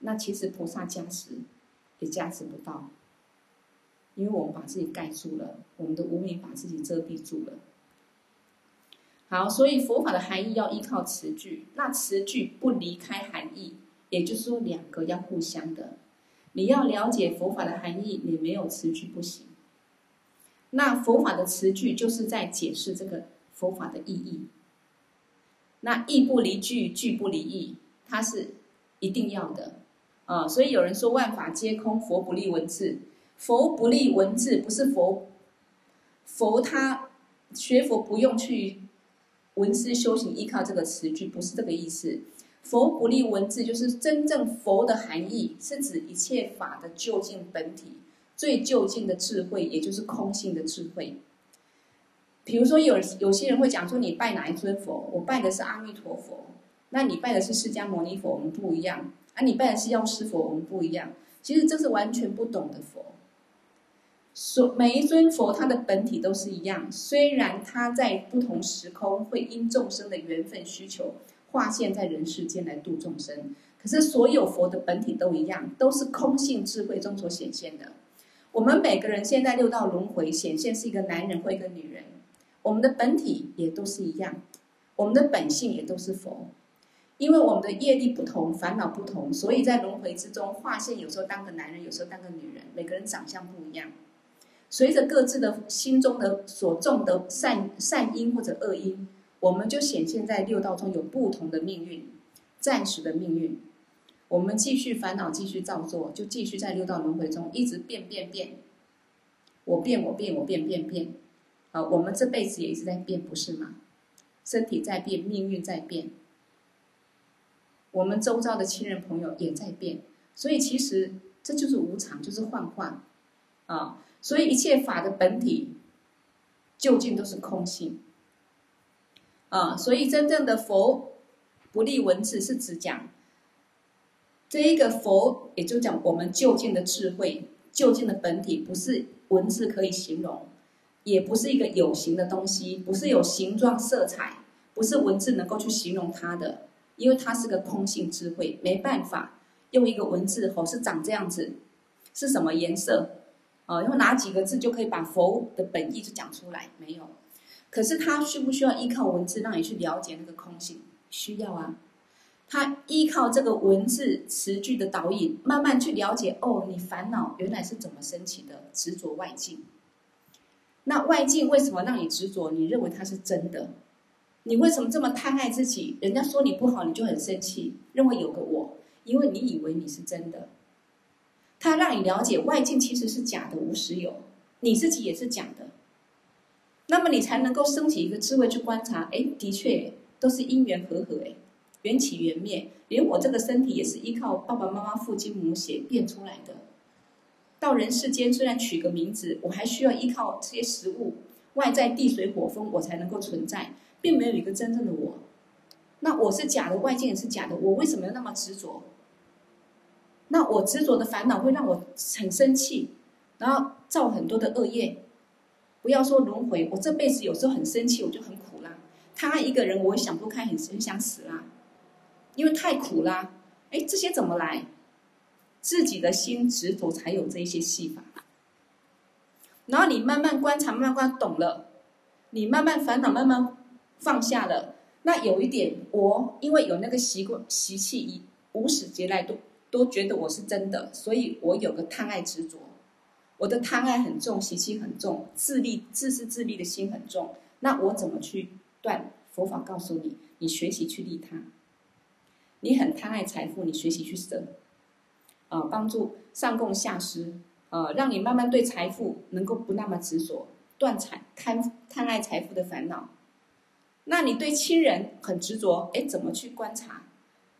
那其实菩萨加持也加持不到，因为我们把自己盖住了，我们的无明把自己遮蔽住了。好，所以佛法的含义要依靠词句，那词句不离开含义，也就是说两个要互相的。你要了解佛法的含义，你没有词句不行。那佛法的词句就是在解释这个佛法的意义。那义不离句，句不离义，它是一定要的啊。所以有人说万法皆空，佛不立文字。佛不立文字，不是佛，佛他学佛不用去文字修行，依靠这个词句，不是这个意思。佛不立文字，就是真正佛的含义，是指一切法的究竟本体，最究竟的智慧，也就是空性的智慧。比如说有，有些人会讲说，你拜哪一尊佛？我拜的是阿弥陀佛。那你拜的是释迦牟尼佛，我们不一样。啊，你拜的是药师佛，我们不一样。其实这是完全不懂的佛。所每一尊佛，它的本体都是一样，虽然它在不同时空会因众生的缘分需求。化现在人世间来度众生，可是所有佛的本体都一样，都是空性智慧中所显现的。我们每个人现在六道轮回显现是一个男人或一个女人，我们的本体也都是一样，我们的本性也都是佛。因为我们的业力不同，烦恼不同，所以在轮回之中化现，有时候当个男人，有时候当个女人，每个人长相不一样。随着各自的心中的所种的善善因或者恶因，我们就显现在六道中有不同的命运，暂时的命运。我们继续烦恼，继续造作，就继续在六道轮回中一直变变变。我变，我变，我变变变。啊，我们这辈子也一直在变，不是吗？身体在变，命运在变。我们周遭的亲人朋友也在变，所以其实这就是无常，就是幻化。啊，所以一切法的本体究竟都是空性。啊，所以真正的佛不立文字，是指讲。这一个佛，也就讲我们究竟的智慧，究竟的本体，不是文字可以形容，也不是一个有形的东西，不是有形状、色彩，不是文字能够去形容它的，因为它是个空性智慧，没办法用一个文字哦，是长这样子，是什么颜色啊？用哪几个字就可以把佛的本意就讲出来？没有。可是他需不需要依靠文字让你去了解那个空性？需要啊。他依靠这个文字词句的导引，慢慢去了解哦，你烦恼原来是怎么升起的？执着外境。那外境为什么让你执着？你认为它是真的？你为什么这么贪爱自己？人家说你不好，你就很生气，认为有个我，因为你以为你是真的。他让你了解外境其实是假的，无实有，你自己也是假的。那么你才能够升起一个智慧去观察，哎，的确都是因缘和合，哎。缘起缘灭，连我这个身体也是依靠爸爸妈妈、父亲母血变出来的。到人世间虽然取个名字，我还需要依靠这些食物、外在地水火风，我才能够存在，并没有一个真正的我。那我是假的，外界也是假的，我为什么要那么执着？那我执着的烦恼会让我很生气，然后造很多的恶业。不要说轮回，我这辈子有时候很生气，我就很苦啦。他一个人，我也想不开，很很想死啦。因为太苦啦，哎，这些怎么来？自己的心执着才有这些戏法。然后你慢慢观察，慢慢观懂了，你慢慢烦恼慢慢放下了。那有一点，我因为有那个习惯习气，以无始劫来都都觉得我是真的，所以我有个贪爱执着。我的贪爱很重，习气很重，自利自私自利的心很重。那我怎么去断？佛法告诉你，你学习去利他。你很贪爱财富，你学习去舍，啊、帮助上供下施，啊、让你慢慢对财富能够不那么执着，断财贪贪爱财富的烦恼。那你对亲人很执着，哎，怎么去观察？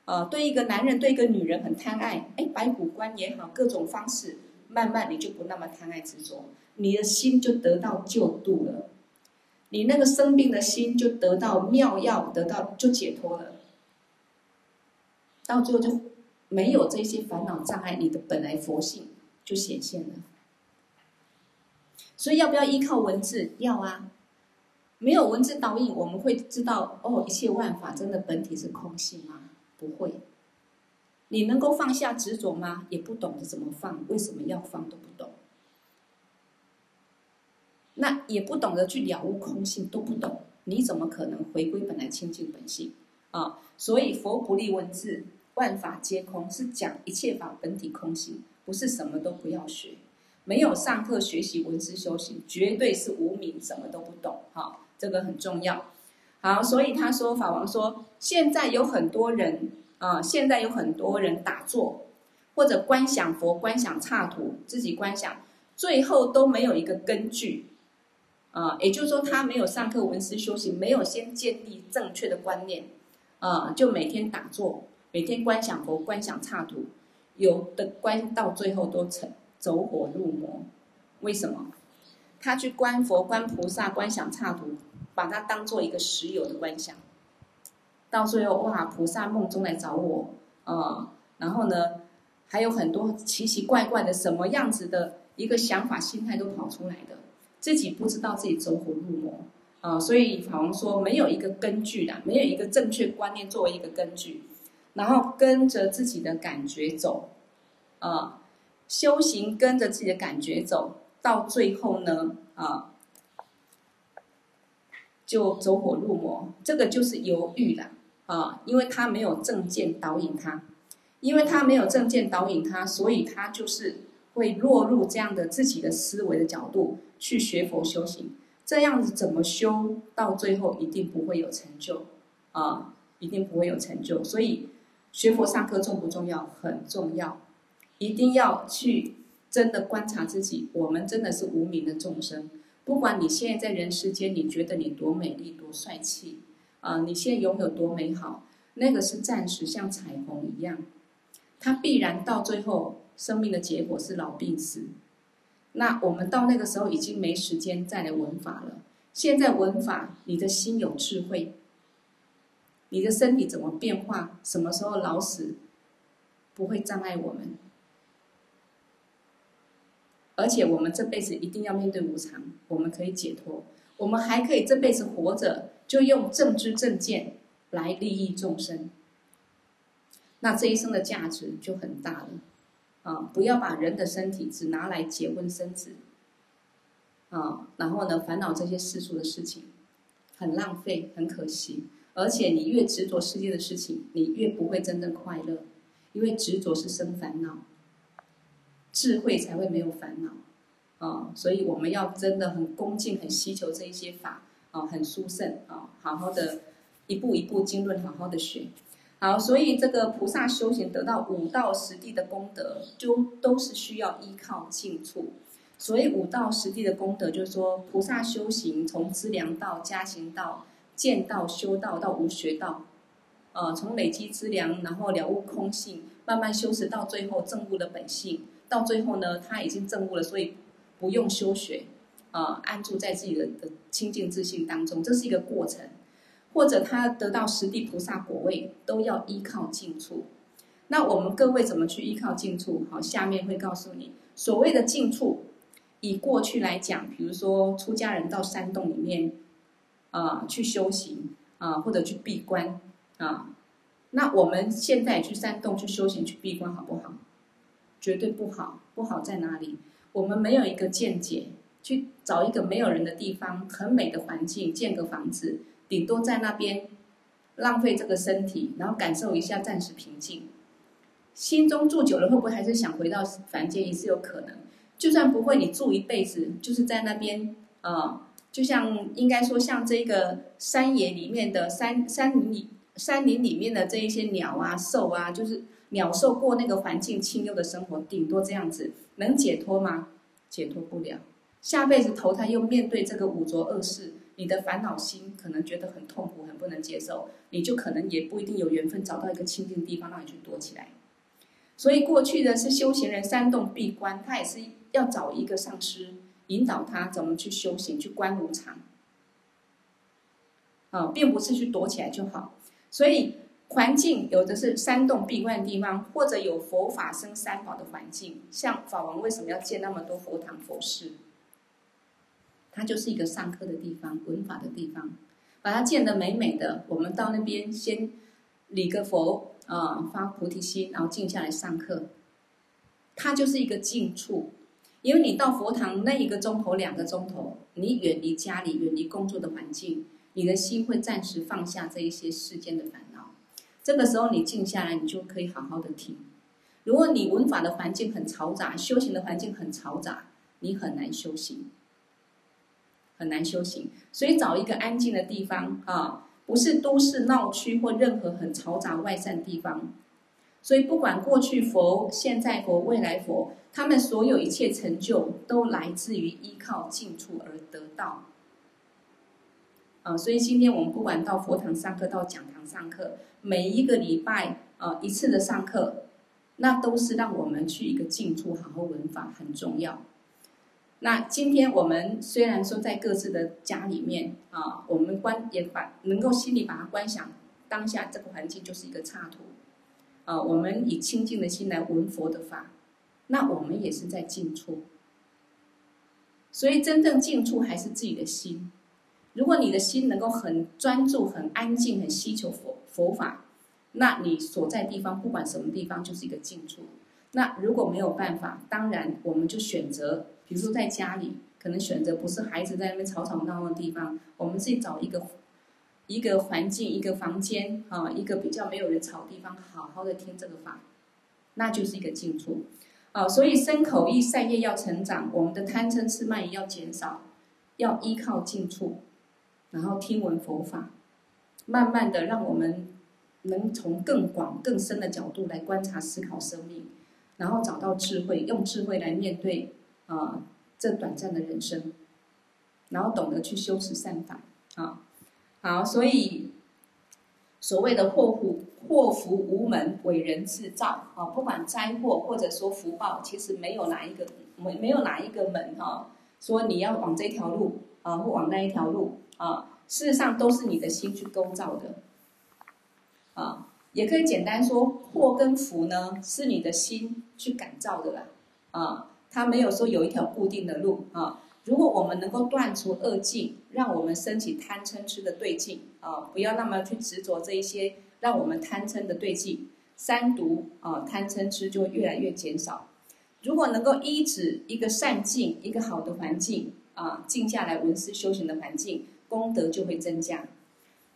呃，对一个男人，对一个女人很贪爱，哎，白骨观也好，各种方式，慢慢你就不那么贪爱执着，你的心就得到救度了，你那个生病的心就得到妙药，得到就解脱了。到最后就没有这些烦恼障碍，你的本来佛性就显现了。所以要不要依靠文字？要啊！没有文字导引，我们会知道哦，一切万法真的本体是空性吗？不会。你能够放下执着吗？也不懂得怎么放，为什么要放都不懂。那也不懂得去了悟空性，都不懂，你怎么可能回归本来清净本性？啊，所以佛不立文字，万法皆空，是讲一切法本体空性，不是什么都不要学。没有上课学习文字修行，绝对是无明，什么都不懂。哈，这个很重要。好，所以他说法王说，现在有很多人啊，现在有很多人打坐或者观想佛、观想刹土，自己观想，最后都没有一个根据。啊，也就是说，他没有上课文思修行，没有先建立正确的观念。啊，就每天打坐，每天观想佛、观想刹土，有的观到最后都成走火入魔。为什么？他去观佛、观菩萨、观想刹土，把它当做一个实有的观想。到最后，哇，菩萨梦中来找我，啊，然后呢，还有很多奇奇怪怪的什么样子的一个想法、心态都跑出来的，自己不知道自己走火入魔。啊，所以法王说没有一个根据的，没有一个正确观念作为一个根据，然后跟着自己的感觉走，啊，修行跟着自己的感觉走到最后呢，啊，就走火入魔，这个就是犹豫了，啊，因为他没有正见导引他，因为他没有正见导引他，所以他就是会落入这样的自己的思维的角度去学佛修行，这样子怎么修到最后一定不会有成就啊，一定不会有成就。所以学佛上课重不重要？很重要，一定要去真的观察自己。我们真的是无名的众生，不管你现在在人世间，你觉得你多美丽、多帅气啊，你现在拥有多美好，那个是暂时，像彩虹一样。它必然到最后，生命的结果是老病死。那我们到那个时候已经没时间再来闻法了。现在闻法，你的心有智慧，你的身体怎么变化，什么时候老死，不会障碍我们。而且我们这辈子一定要面对无常，我们可以解脱，我们还可以这辈子活着，就用正知正见来利益众生。那这一生的价值就很大了，啊！不要把人的身体只拿来结婚生子，啊，然后呢，烦恼这些世俗的事情，很浪费，很可惜。而且你越执着世界的事情，你越不会真正快乐，因为执着是生烦恼，智慧才会没有烦恼，啊！所以我们要真的很恭敬、很希求这一些法，啊，很殊胜，啊，好好的一步一步经论，好好的学。好，所以这个菩萨修行得到五道十地的功德，就都是需要依靠静处。所以五道十地的功德，就是说菩萨修行从资粮道、加行道、见道、修道到无学道，呃，从累积资粮，然后了悟空性，慢慢修持到最后证悟了本性。到最后呢，他已经证悟了，所以不用修学，呃，安住在自己的的清净自信当中，这是一个过程。或者他得到十地菩萨果位，都要依靠静处。那我们各位怎么去依靠静处？好，下面会告诉你。所谓的静处，以过去来讲，比如说出家人到山洞里面啊、去修行啊、或者去闭关啊、那我们现在去山洞去修行去闭关好不好？绝对不好。不好在哪里？我们没有一个见解，去找一个没有人的地方，很美的环境，建个房子。顶多在那边浪费这个身体，然后感受一下暂时平静。心中住久了，会不会还是想回到凡间？也是有可能。就算不会，你住一辈子，就是在那边、呃，就像应该说，像这个山野里面的山山林里山林里面的这一些鸟啊、兽啊，就是鸟兽过那个环境清幽的生活，顶多这样子，能解脱吗？解脱不了。下辈子投胎又面对这个五浊恶世。你的烦恼心可能觉得很痛苦，很不能接受，你就可能也不一定有缘分找到一个清净的地方让你去躲起来。所以过去的是修行人山洞闭关，他也是要找一个上师引导他怎么去修行，去观无常。啊，并不是去躲起来就好。所以环境有的是山洞闭关的地方，或者有佛法僧三宝的环境。像法王为什么要建那么多佛堂佛寺？它就是一个上课的地方，闻法的地方，把它建得美美的。我们到那边先礼个佛啊、发菩提心，然后静下来上课。它就是一个静处，因为你到佛堂那一个钟头、两个钟头，你远离家里、远离工作的环境，你的心会暂时放下这一些世间的烦恼。这个时候你静下来，你就可以好好的听。如果你闻法的环境很嘈杂，修行的环境很嘈杂，你很难修行。很难修行，所以找一个安静的地方啊，不是都市闹区或任何很嘈杂外散地方。所以不管过去佛、现在佛、未来佛，他们所有一切成就都来自于依靠静处而得到。啊，所以今天我们不管到佛堂上课，到讲堂上课，每一个礼拜啊一次的上课，那都是让我们去一个静处好好闻法，很重要。那今天我们虽然说在各自的家里面啊，我们观也把能够心里把它观想，当下这个环境就是一个刹土，啊，我们以清净的心来闻佛的法，那我们也是在静处。所以真正静处还是自己的心。如果你的心能够很专注、很安静、很希求佛佛法，那你所在地方不管什么地方就是一个静处。那如果没有办法，当然我们就选择。比如说在家里，可能选择不是孩子在那边吵吵闹闹的地方，我们自己找一个一个环境，一个房间啊，一个比较没有人吵的地方，好好的听这个法，那就是一个静处。啊，所以身口意善业要成长，我们的贪嗔痴慢疑要减少，要依靠静处，然后听闻佛法，慢慢的让我们能从更广更深的角度来观察思考生命，然后找到智慧，用智慧来面对啊这短暂的人生，然后懂得去修持善法啊，好，所以。所谓的祸福祸福无门，伟人自造啊！不管灾祸或者说福报，其实没有哪一个没没有哪一个门哈，说你要往这条路啊，或往那一条路啊，事实上都是你的心去构造的啊。也可以简单说，祸跟福呢，是你的心去感召的啦啊。它没有说有一条固定的路啊。如果我们能够断除恶境，让我们升起贪嗔痴的对境啊，不要那么去执着这一些让我们贪嗔的对境，三毒啊，贪嗔痴就会越来越减少。如果能够依止一个善境，一个好的环境啊，静下来闻思修行的环境，功德就会增加。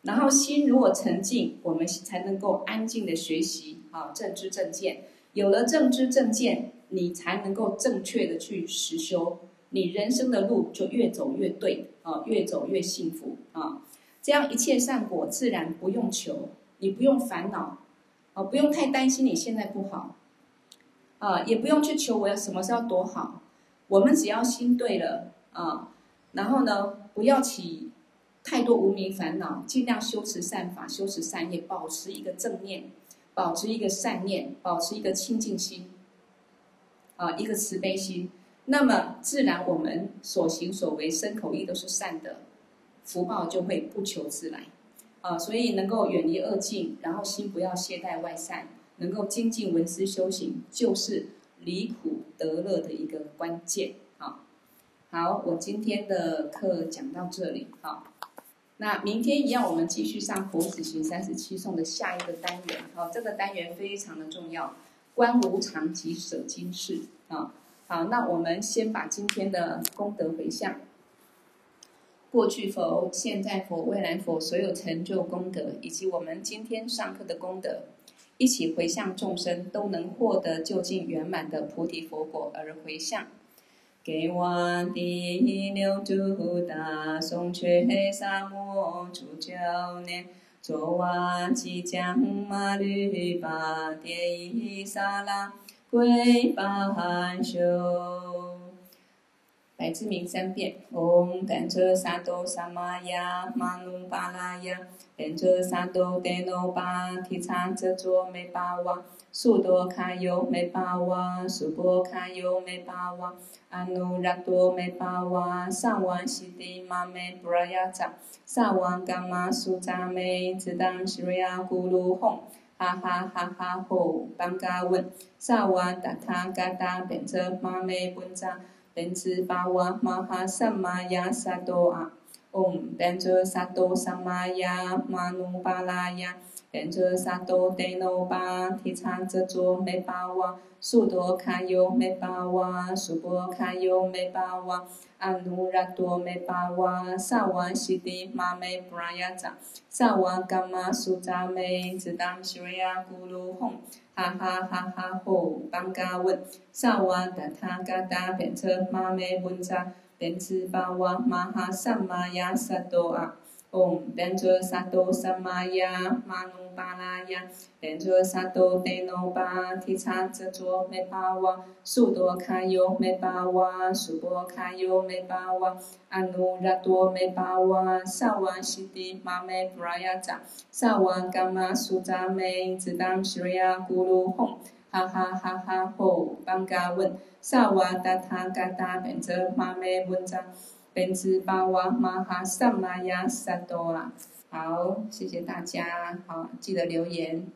然后心如果沉静，我们才能够安静的学习啊，正知正见。有了正知正见，你才能够正确的去实修。你人生的路就越走越对啊，越走越幸福啊！这样一切善果自然不用求，你不用烦恼啊，不用太担心你现在不好啊，也不用去求我要什么时候多好。我们只要心对了啊，然后呢，不要起太多无名烦恼，尽量修持善法，修持善业，保持一个正念，保持一个善念，保持一个清净心啊，一个慈悲心。那么自然，我们所行所为身口意都是善的，福报就会不求自来，啊，所以能够远离恶境，然后心不要懈怠外散，能够精进闻思修行，就是离苦得乐的一个关键。好，好，我今天的课讲到这里，好，那明天一样，我们继续上佛子行三十七颂的下一个单元，好，这个单元非常的重要，观无常及舍今世，啊。好，那我们先把今天的功德回向，过去佛、现在佛、未来佛所有成就功德，以及我们今天上课的功德，一起回向众生都能获得究竟圆满的菩提佛果而回向。给我第六度大颂却萨摩主教念，卓瓦吉将马律巴迭伊萨拉。归班修，百字明三遍。唵，丹遮萨埵萨玛雅玛努巴拉雅，丹遮萨埵德耨巴提叉遮卓美巴哇，苏多卡尤美巴哇，苏波卡尤美巴哇，阿努拉多美巴哇，萨瓦西迪玛美布拉雅扎，萨瓦伽玛苏扎美，只当西瑞亚咕噜吽。哈哈哈哈吼！班嘎问，萨瓦达他嘎达变则玛美本扎，变兹巴瓦玛哈萨玛雅萨多阿，唵，变则萨多萨玛亚玛努巴拉雅。变则萨埵德耨巴提叉遮卓美巴哇，苏多卡尤美巴哇，苏波卡尤美巴哇，阿努拉多美巴哇，萨瓦西迪玛美布拉雅扎，萨瓦伽玛苏扎美，只当西瑞亚咕噜吽，哈哈哈哈吼！班嘎问，萨瓦达他嘎达变则玛美本扎，变兹巴哇玛哈萨玛亚萨多阿。唵，变则萨多萨玛雅玛努巴拉雅，变则萨埵德耨巴提叉遮卓美巴哇，苏多卡尤美巴哇，苏波卡尤美巴哇，阿努拉多美巴哇，萨瓦西迪玛美布拉雅扎，萨瓦伽玛苏扎美，只当西瑞亚咕噜吽，哈哈哈哈吼！班嘎问，萨瓦达他嘎达变则玛美本扎。本兹巴哇玛哈萨玛雅萨多啊，好，谢谢大家，好，记得留言。